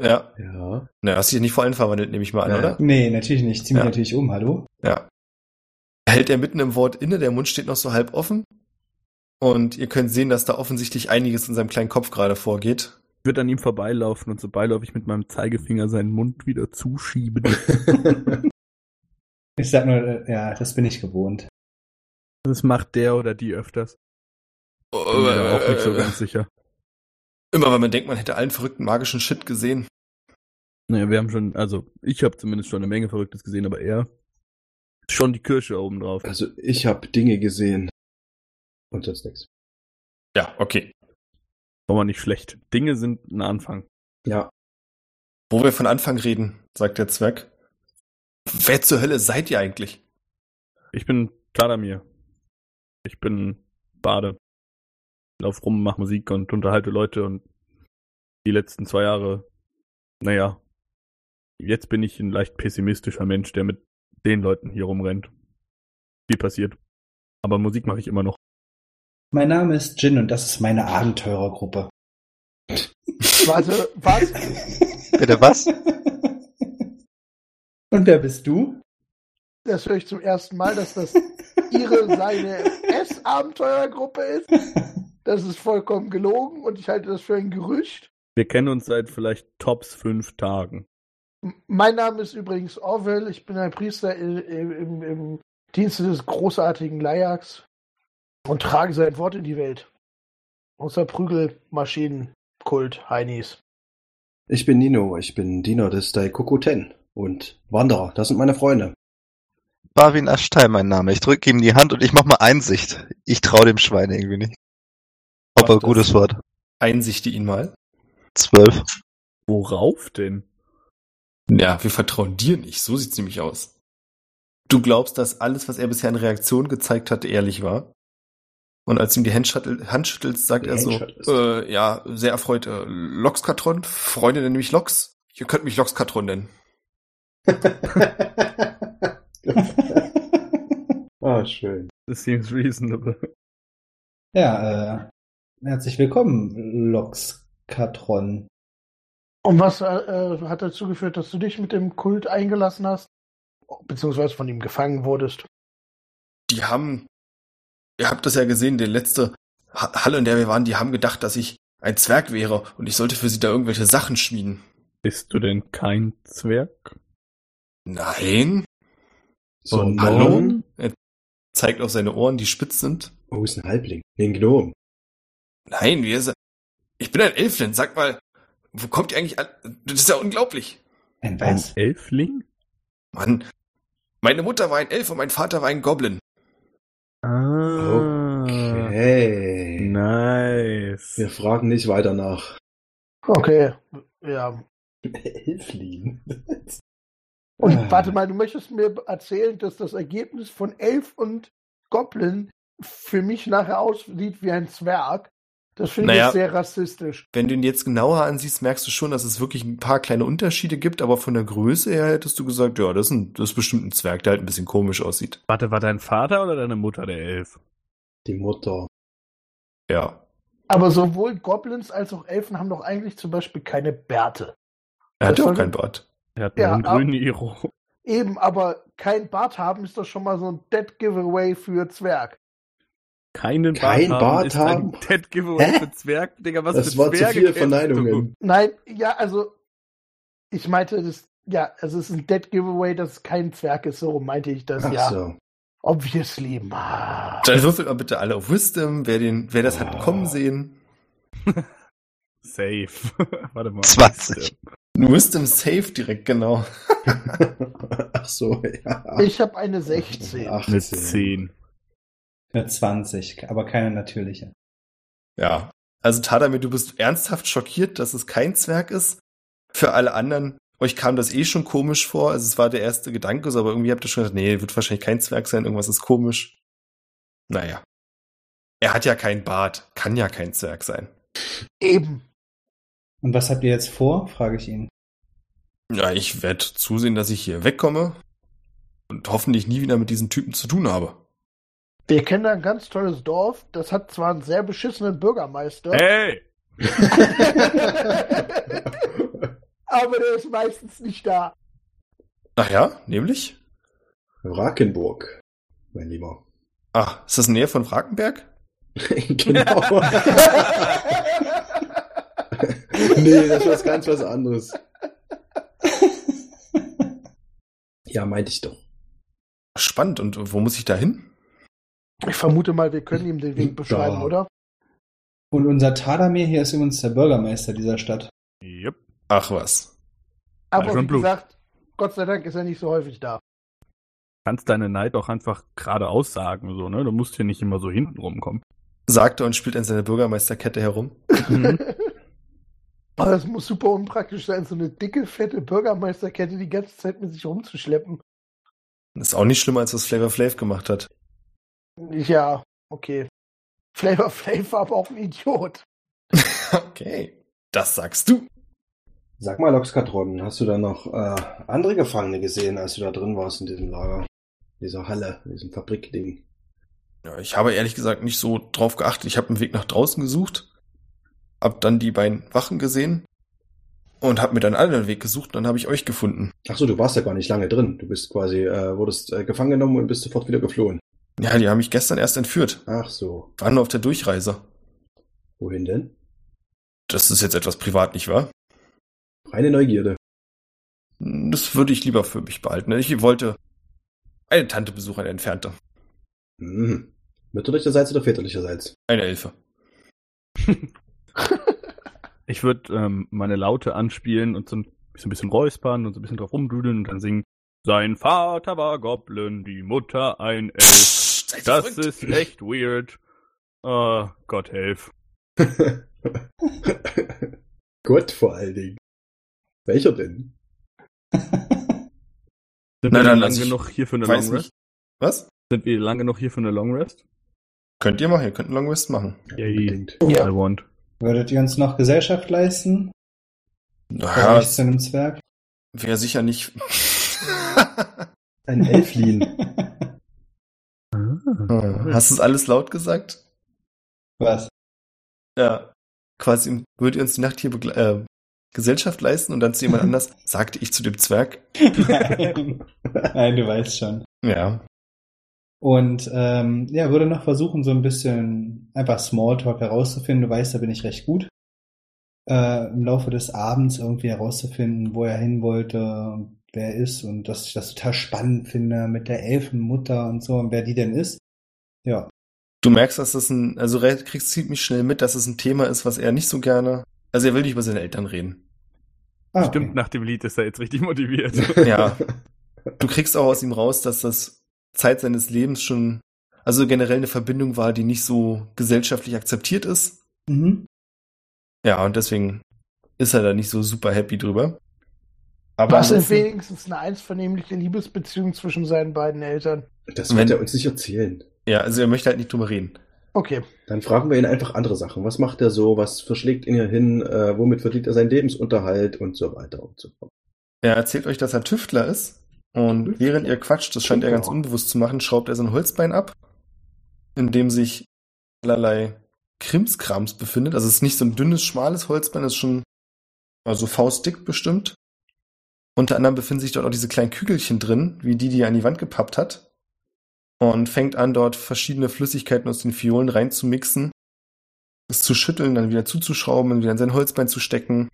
Ja. Ja. Na, hast du dich nicht vor allem verwandelt, nehme ich mal an, ja. oder? Nee, natürlich nicht. Zieh mich ja. natürlich um, hallo? Ja. Hält er mitten im Wort inne, der Mund steht noch so halb offen. Und ihr könnt sehen, dass da offensichtlich einiges in seinem kleinen Kopf gerade vorgeht. Ich würde an ihm vorbeilaufen und so beiläufig mit meinem Zeigefinger seinen Mund wieder zuschieben. (laughs) (laughs) Ich sag nur, äh, ja, das bin ich gewohnt. Das macht der oder die öfters. Oh, bin mir äh, auch nicht so ganz sicher. Immer wenn man denkt, man hätte allen verrückten magischen Shit gesehen. Naja, wir haben schon, also ich habe zumindest schon eine Menge Verrücktes gesehen, aber er schon die Kirsche oben drauf. Also ich habe Dinge gesehen. Und sonst nichts. Ja, okay. War mal nicht schlecht. Dinge sind ein Anfang. Ja. Wo wir von Anfang reden, sagt der Zwerg, Wer zur Hölle seid ihr eigentlich? Ich bin Kladamir. Ich bin Bade. Lauf rum, mach Musik und unterhalte Leute und die letzten zwei Jahre, naja, jetzt bin ich ein leicht pessimistischer Mensch, der mit den Leuten hier rumrennt. Viel passiert. Aber Musik mache ich immer noch. Mein Name ist Jin und das ist meine Abenteurergruppe. Warte, was? (laughs) Bitte was? Und wer bist du? Das höre ich zum ersten Mal, dass das ihre, seine S-Abenteuergruppe ist. Das ist vollkommen gelogen und ich halte das für ein Gerücht. Wir kennen uns seit vielleicht tops fünf Tagen. Mein Name ist übrigens Orwell. Ich bin ein Priester im, im, im Dienste des großartigen Leiax und trage sein Wort in die Welt. Außer Prügelmaschinenkult Heinis. Ich bin Nino. Ich bin Diener des Daikoku Ten und Wanderer. Das sind meine Freunde. Barwin Ashtai mein Name. Ich drücke ihm die Hand und ich mache mal Einsicht. Ich traue dem Schwein irgendwie nicht. Aber gutes Wort. Einsichte ihn mal. Zwölf. Worauf denn? Ja, wir vertrauen dir nicht. So sieht's nämlich aus. Du glaubst, dass alles, was er bisher in Reaktion gezeigt hat, ehrlich war? Und als ihm die Hand, schüttelt, Hand schüttelt, sagt Die er so, äh, ja, sehr erfreut, äh, Loxkatron, Freunde nennen mich Lox. Ihr könnt mich Loxkatron nennen. (laughs) ah, schön. Das seems reasonable. Ja, äh, herzlich willkommen, Loxkatron. Und was äh, äh, hat dazu geführt, dass du dich mit dem Kult eingelassen hast? Beziehungsweise von ihm gefangen wurdest? Die haben, ihr habt das ja gesehen, die letzte Ha- Halle, in der wir waren, die haben gedacht, dass ich ein Zwerg wäre und ich sollte für sie da irgendwelche Sachen schmieden. Bist du denn kein Zwerg? Nein. So, Hallo? nun? Er zeigt auf seine Ohren, die spitz sind. Oh, ist ein Halbling. Ein Gnome. Nein, wir sind, ich bin ein Elflin, sag mal, wo kommt ihr eigentlich an? Das ist ja unglaublich. Ein Ein was? Elfling? Mann, meine Mutter war ein Elf und mein Vater war ein Goblin. Ah. Okay. Nice. Wir fragen nicht weiter nach. Okay, ja. (laughs) Elflin. Und Ah. warte mal, du möchtest mir erzählen, dass das Ergebnis von Elf und Goblin für mich nachher aussieht wie ein Zwerg? Das finde Naja. ich sehr rassistisch. Wenn du ihn jetzt genauer ansiehst, merkst du schon, dass es wirklich ein paar kleine Unterschiede gibt, aber von der Größe her hättest du gesagt, ja, das ist, ein, das ist bestimmt ein Zwerg, der halt ein bisschen komisch aussieht. Warte, war dein Vater oder deine Mutter der Elf? Die Mutter. Ja. Aber sowohl Goblins als auch Elfen haben doch eigentlich zum Beispiel keine Bärte. Er hat ja auch keinen Bart. Er hat Ja, einen grünen Iro. (laughs) Eben, aber kein Bart haben ist doch schon mal so ein Dead Giveaway für Zwerg. Keinen Kein Bart, Bart haben ist ein haben? (laughs) Dead Giveaway Hä? für Zwerg. Digga, was Das für war zu Zwerge viele kennst Verneinungen. Nein, ja, also ich meinte das, ja, also es ist ein Dead Giveaway, dass es kein Zwerg ist, so meinte ich das, Ach ja. so. Obviously. Ah. Dann würfelt mal bitte alle auf Wisdom, wer, den, wer das hat Oh. kommen sehen. (laughs) Safe. Warte mal. 20. Wisdom Safe direkt, genau. (laughs) Ach so, ja. Ich habe eine 16. Ach, Mit 10. Für 20, aber keine natürliche. Ja. Also Tadamir, du bist ernsthaft schockiert, dass es kein Zwerg ist. Für alle anderen, euch kam das eh schon komisch vor. Also es war der erste Gedanke, so, aber irgendwie habt ihr schon gedacht, nee, wird wahrscheinlich kein Zwerg sein, irgendwas ist komisch. Naja. Er hat ja keinen Bart, kann ja kein Zwerg sein. Eben. Und was habt ihr jetzt vor? frage ich ihn. Ja, ich werde zusehen, dass ich hier wegkomme und hoffentlich nie wieder mit diesen Typen zu tun habe. Wir kennen da ein ganz tolles Dorf. Das hat zwar einen sehr beschissenen Bürgermeister, Hey! (laughs) aber der ist meistens nicht da. Ach ja, nämlich? Rakenburg, mein Lieber. Ah, ist das näher von Wrakenberg? (laughs) genau. (laughs) (laughs) nee, das ist ganz was anderes. (laughs) Ja, meinte ich doch. Spannend. Und wo muss ich da hin? Ich vermute mal, wir können ihm den Weg beschreiben, Da. oder? Und unser Tadamir hier ist übrigens der Bürgermeister dieser Stadt. Yep. Ach was. Aber wie Blut. gesagt, Gott sei Dank ist er nicht so häufig da. Kannst deine Neid auch einfach geradeaus sagen, so, ne? Du musst hier nicht immer so hinten rumkommen. Sagt er und spielt an seiner Bürgermeisterkette herum. (laughs) Aber das muss super unpraktisch sein, so eine dicke, fette Bürgermeisterkette die ganze Zeit mit sich rumzuschleppen. Ist auch nicht schlimmer, als was Flavor Flav gemacht hat. Ja, okay. Flavor Flav war aber auch ein Idiot. (laughs) Okay. Das sagst du. Sag mal, Loxkatron, hast du da noch äh, andere Gefangene gesehen, als du da drin warst in diesem Lager? Dieser Halle, in diesem Fabrikding. Ja, ich habe ehrlich gesagt nicht so drauf geachtet. Ich habe einen Weg nach draußen gesucht, hab dann die beiden Wachen gesehen und hab mir dann einen anderen Weg gesucht und dann habe ich euch gefunden. Ach so, du warst ja gar nicht lange drin. Du bist quasi, äh, wurdest äh, gefangen genommen und bist sofort wieder geflohen. Ja, die haben mich gestern erst entführt. Ach so. Waren nur auf der Durchreise. Wohin denn? Das ist jetzt etwas privat, nicht wahr? Reine Neugierde. Das würde ich lieber für mich behalten. Ich wollte eine Tante besuchen, eine Entfernte. Hm. Mütterlicherseits oder väterlicherseits? Eine Elfe. (laughs) (laughs) Ich würde ähm, meine Laute anspielen und so ein, so ein bisschen räuspern und so ein bisschen drauf rumdudeln und dann singen. Sein Vater war Goblin, die Mutter ein Elf. Das ist echt weird. Oh, Gott helf. (laughs) Gott vor allen Dingen. Welcher denn? (laughs) Sind Na wir dann, lang genug hier für eine Long Rest? nicht. Was? Sind wir lang genug hier für eine Long Rest? Könnt ihr machen, ihr könnt einen Long Rest machen. Yay. Unbedingt. Ja. I want. Würdet ihr uns noch Gesellschaft leisten? Naja, euch zu einem Zwerg? wäre sicher nicht. Ein Elflin. Hast du es alles laut gesagt? Was? Ja. Quasi, würdet ihr uns die Nacht hier begle- äh, Gesellschaft leisten und dann zu jemand (laughs) anders, sagte ich zu dem Zwerg. Nein. Nein, du weißt schon. Ja. Und ähm, ja, würde noch versuchen, so ein bisschen einfach Smalltalk herauszufinden. Du weißt, da bin ich recht gut. Äh, Im Laufe des Abends irgendwie herauszufinden, wo er hin wollte und wer er ist und dass ich das total spannend finde mit der Elfenmutter und so und wer die denn ist. Ja. Du merkst, dass das ein, also kriegst ziemlich schnell mit, dass es ein Thema ist, was er nicht so gerne, also er will nicht über seine Eltern reden. Ah, Stimmt, okay. nach dem Lied ist er jetzt richtig motiviert. Ja. (laughs) Du kriegst auch aus ihm raus, dass das Zeit seines Lebens schon, also generell eine Verbindung war, die nicht so gesellschaftlich akzeptiert ist. Mhm. Ja, und deswegen ist er da nicht so super happy drüber. Aber Was ist wenigstens eine einvernehmliche Liebesbeziehung zwischen seinen beiden Eltern? Das wird er uns nicht erzählen. ja, also er möchte halt nicht drüber reden. Okay. Dann fragen wir ihn einfach andere Sachen. Was macht er so? Was verschlägt ihn hier hin? Äh, womit verdient er seinen Lebensunterhalt? Und so weiter und so fort. Er erzählt euch, dass er Tüftler ist. Und während ihr quatscht, das scheint er ganz unbewusst zu machen, schraubt er sein Holzbein ab, in dem sich allerlei Krimskrams befindet. Also es ist nicht so ein dünnes, schmales Holzbein, es ist schon also faustdick bestimmt. Unter anderem befinden sich dort auch diese kleinen Kügelchen drin, wie die, die er an die Wand gepappt hat. Und fängt an, dort verschiedene Flüssigkeiten aus den Fiolen reinzumixen, es zu schütteln, dann wieder zuzuschrauben, dann wieder in sein Holzbein zu stecken.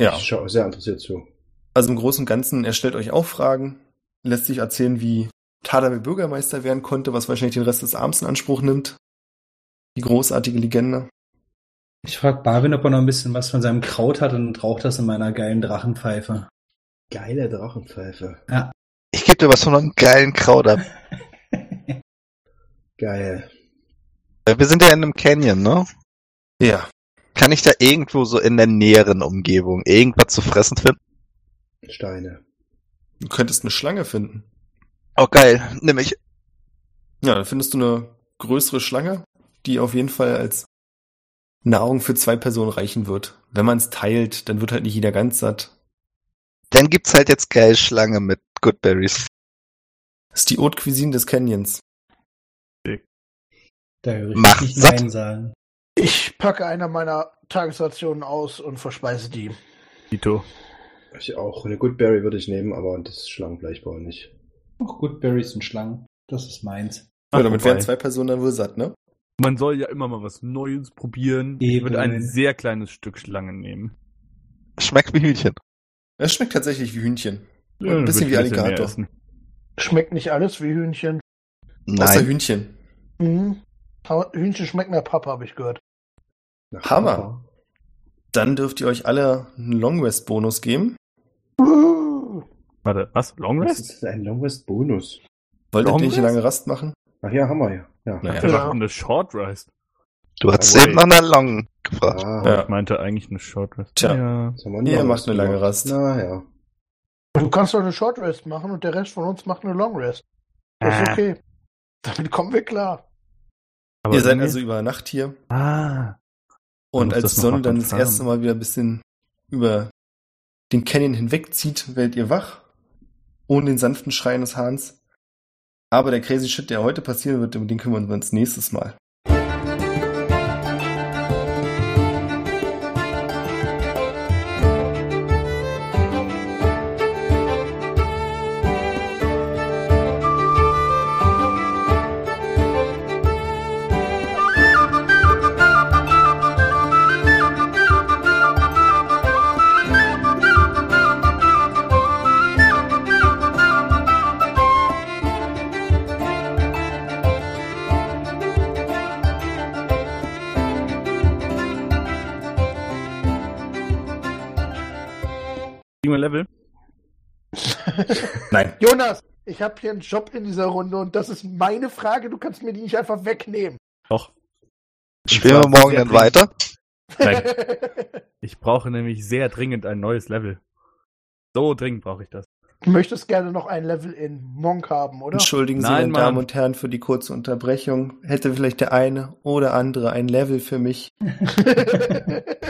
Ja. Ich schaue sehr interessiert zu. Also im Großen und Ganzen, er stellt euch auch Fragen, lässt sich erzählen, wie Tadamir Bürgermeister werden konnte, was wahrscheinlich den Rest des Abends in Anspruch nimmt. Die großartige Legende. Ich frage Barwin, ob er noch ein bisschen was von seinem Kraut hat und raucht das in meiner geilen Drachenpfeife. Geile Drachenpfeife. Ich gebe dir was von einem geilen Kraut ab. (laughs) Geil. Äh, Wir sind ja in einem Canyon, ne? Ja. Kann ich da irgendwo so in der näheren Umgebung irgendwas zu fressen finden? Steine. Du könntest eine Schlange finden. Oh geil, nämlich. Ja, dann findest du eine größere Schlange, die auf jeden Fall als Nahrung für zwei Personen reichen wird. Wenn man es teilt, dann wird halt nicht jeder ganz satt. Dann gibt's halt jetzt geil Schlange mit Goodberries. Das ist die Haute Cuisine des Canyons. Da höre ich Macht nicht satt. Nein sagen. Ich packe eine meiner Tagesrationen aus und verspeise die. Tito. Ich auch. Eine Goodberry würde ich nehmen, aber das ich nicht. Ach, Goodberries und Schlangen. Das ist meins. Ja, damit wären zwei Personen dann wohl satt, ne? Man soll ja immer mal was Neues probieren. Ich Eben. würde ein sehr kleines Stück Schlange nehmen. Schmeckt wie Hühnchen. Es schmeckt tatsächlich wie Hühnchen. Ja, ein bisschen wie ich Alligator. Schmeckt nicht alles wie Hühnchen. Außer Nein. Hühnchen. Mhm. Hühnchen schmeckt nach Papa, habe ich gehört. Nach Hammer. Papa. Dann dürft ihr euch alle einen Long Rest Bonus geben. Warte, was? Long Das Rest? ist ein Long Rest Bonus. Long ihr nicht eine lange Rast machen? Ach ja, haben wir ja. Ja. Naja. Wir Ja. machen eine Short Rest. Du hast eben nach einer Long gefragt. Ah, Ja. Ich meinte eigentlich eine Short Rest. Tja. Ja. das haben wir Ihr macht eine lange. Rast. Na ja. du kannst doch eine Short Rest machen und der Rest von uns macht eine Long Rest. Das ist Ah. okay. Damit kommen wir klar. Aber ihr seid also über Nacht hier. Ah. Und als das die Sonne dann das erste Mal wieder ein bisschen über den Canyon hinwegzieht, werdet ihr wach. Ohne den sanften Schreien des Hahns. Aber der crazy Shit, der heute passieren wird, über den kümmern wir uns nächstes Mal. Nein. Jonas, ich habe hier einen Job in dieser Runde und das ist meine Frage. Du kannst mir die nicht einfach wegnehmen. Doch. Spielen wir morgen dann weiter? Nein. (laughs) Ich brauche nämlich sehr dringend ein neues Level. So dringend brauche ich das. Du möchtest gerne noch ein Level in Monk haben, oder? Entschuldigen Sie, meine Damen und Herren, für die kurze Unterbrechung. Hätte vielleicht der eine oder andere ein Level für mich. (laughs)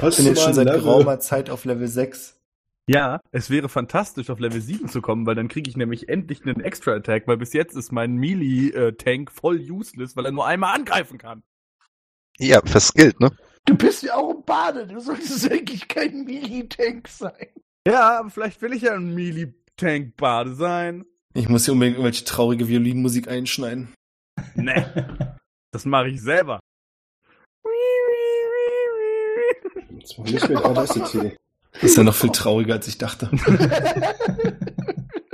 Ich bin jetzt schon seit Level? geraumer Zeit auf Level 6. Ja, es wäre fantastisch, auf Level 7 zu kommen, weil dann kriege ich nämlich endlich einen Extra-Attack, weil bis jetzt ist mein Melee-Tank voll useless, weil er nur einmal angreifen kann. Ja, verskillt, ne? Du bist ja auch ein Bade, du solltest eigentlich kein Melee-Tank sein. Ja, aber vielleicht will ich ja ein Melee-Tank-Bade sein. Ich muss hier unbedingt irgendwelche traurige Violinmusik einschneiden. Nee, das mache ich selber. Das war nicht mit Audacity. Das ist ja noch viel trauriger, als ich dachte. (laughs)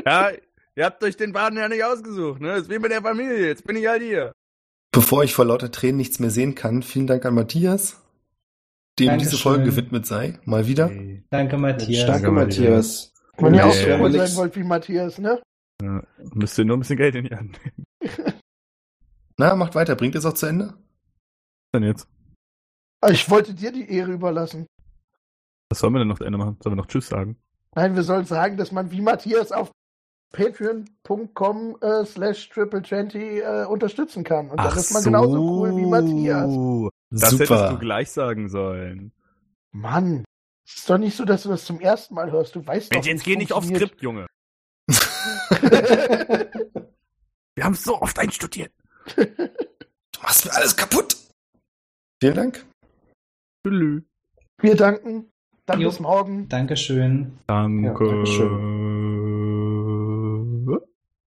Ja, ihr habt euch den Baden ja nicht ausgesucht, ne? Das ist wie mit der Familie, jetzt bin ich halt hier. Bevor ich vor lauter Tränen nichts mehr sehen kann, vielen Dank an Matthias, dem Dankeschön. diese Folge gewidmet sei. Mal wieder. Danke, Matthias. Danke, Matthias. Wenn ihr auch so sein wollt wie Matthias, ne? Ja, müsst ihr nur ein bisschen Geld in die Hand nehmen. (laughs) Na, macht weiter. Bringt es auch zu Ende? Was denn jetzt? Ich wollte dir die Ehre überlassen. Was sollen wir denn noch zu Ende machen? Sollen wir noch Tschüss sagen? Nein, wir sollen sagen, dass man wie Matthias auf patreon.com äh, slash triple äh, unterstützen kann. Und dann ist man genauso cool wie Matthias. Das hättest du Super. gleich sagen sollen. Mann, es ist doch nicht so, dass du das zum ersten Mal hörst. Du weißt Mensch, doch, jetzt geh nicht aufs Skript, Junge. (laughs) Wir haben es so oft einstudiert. (laughs) Du machst mir alles kaputt. Vielen Dank. Tschüss. wir danken. Dann Jo. bis morgen. Dankeschön. Danke. Ja, Dankeschön.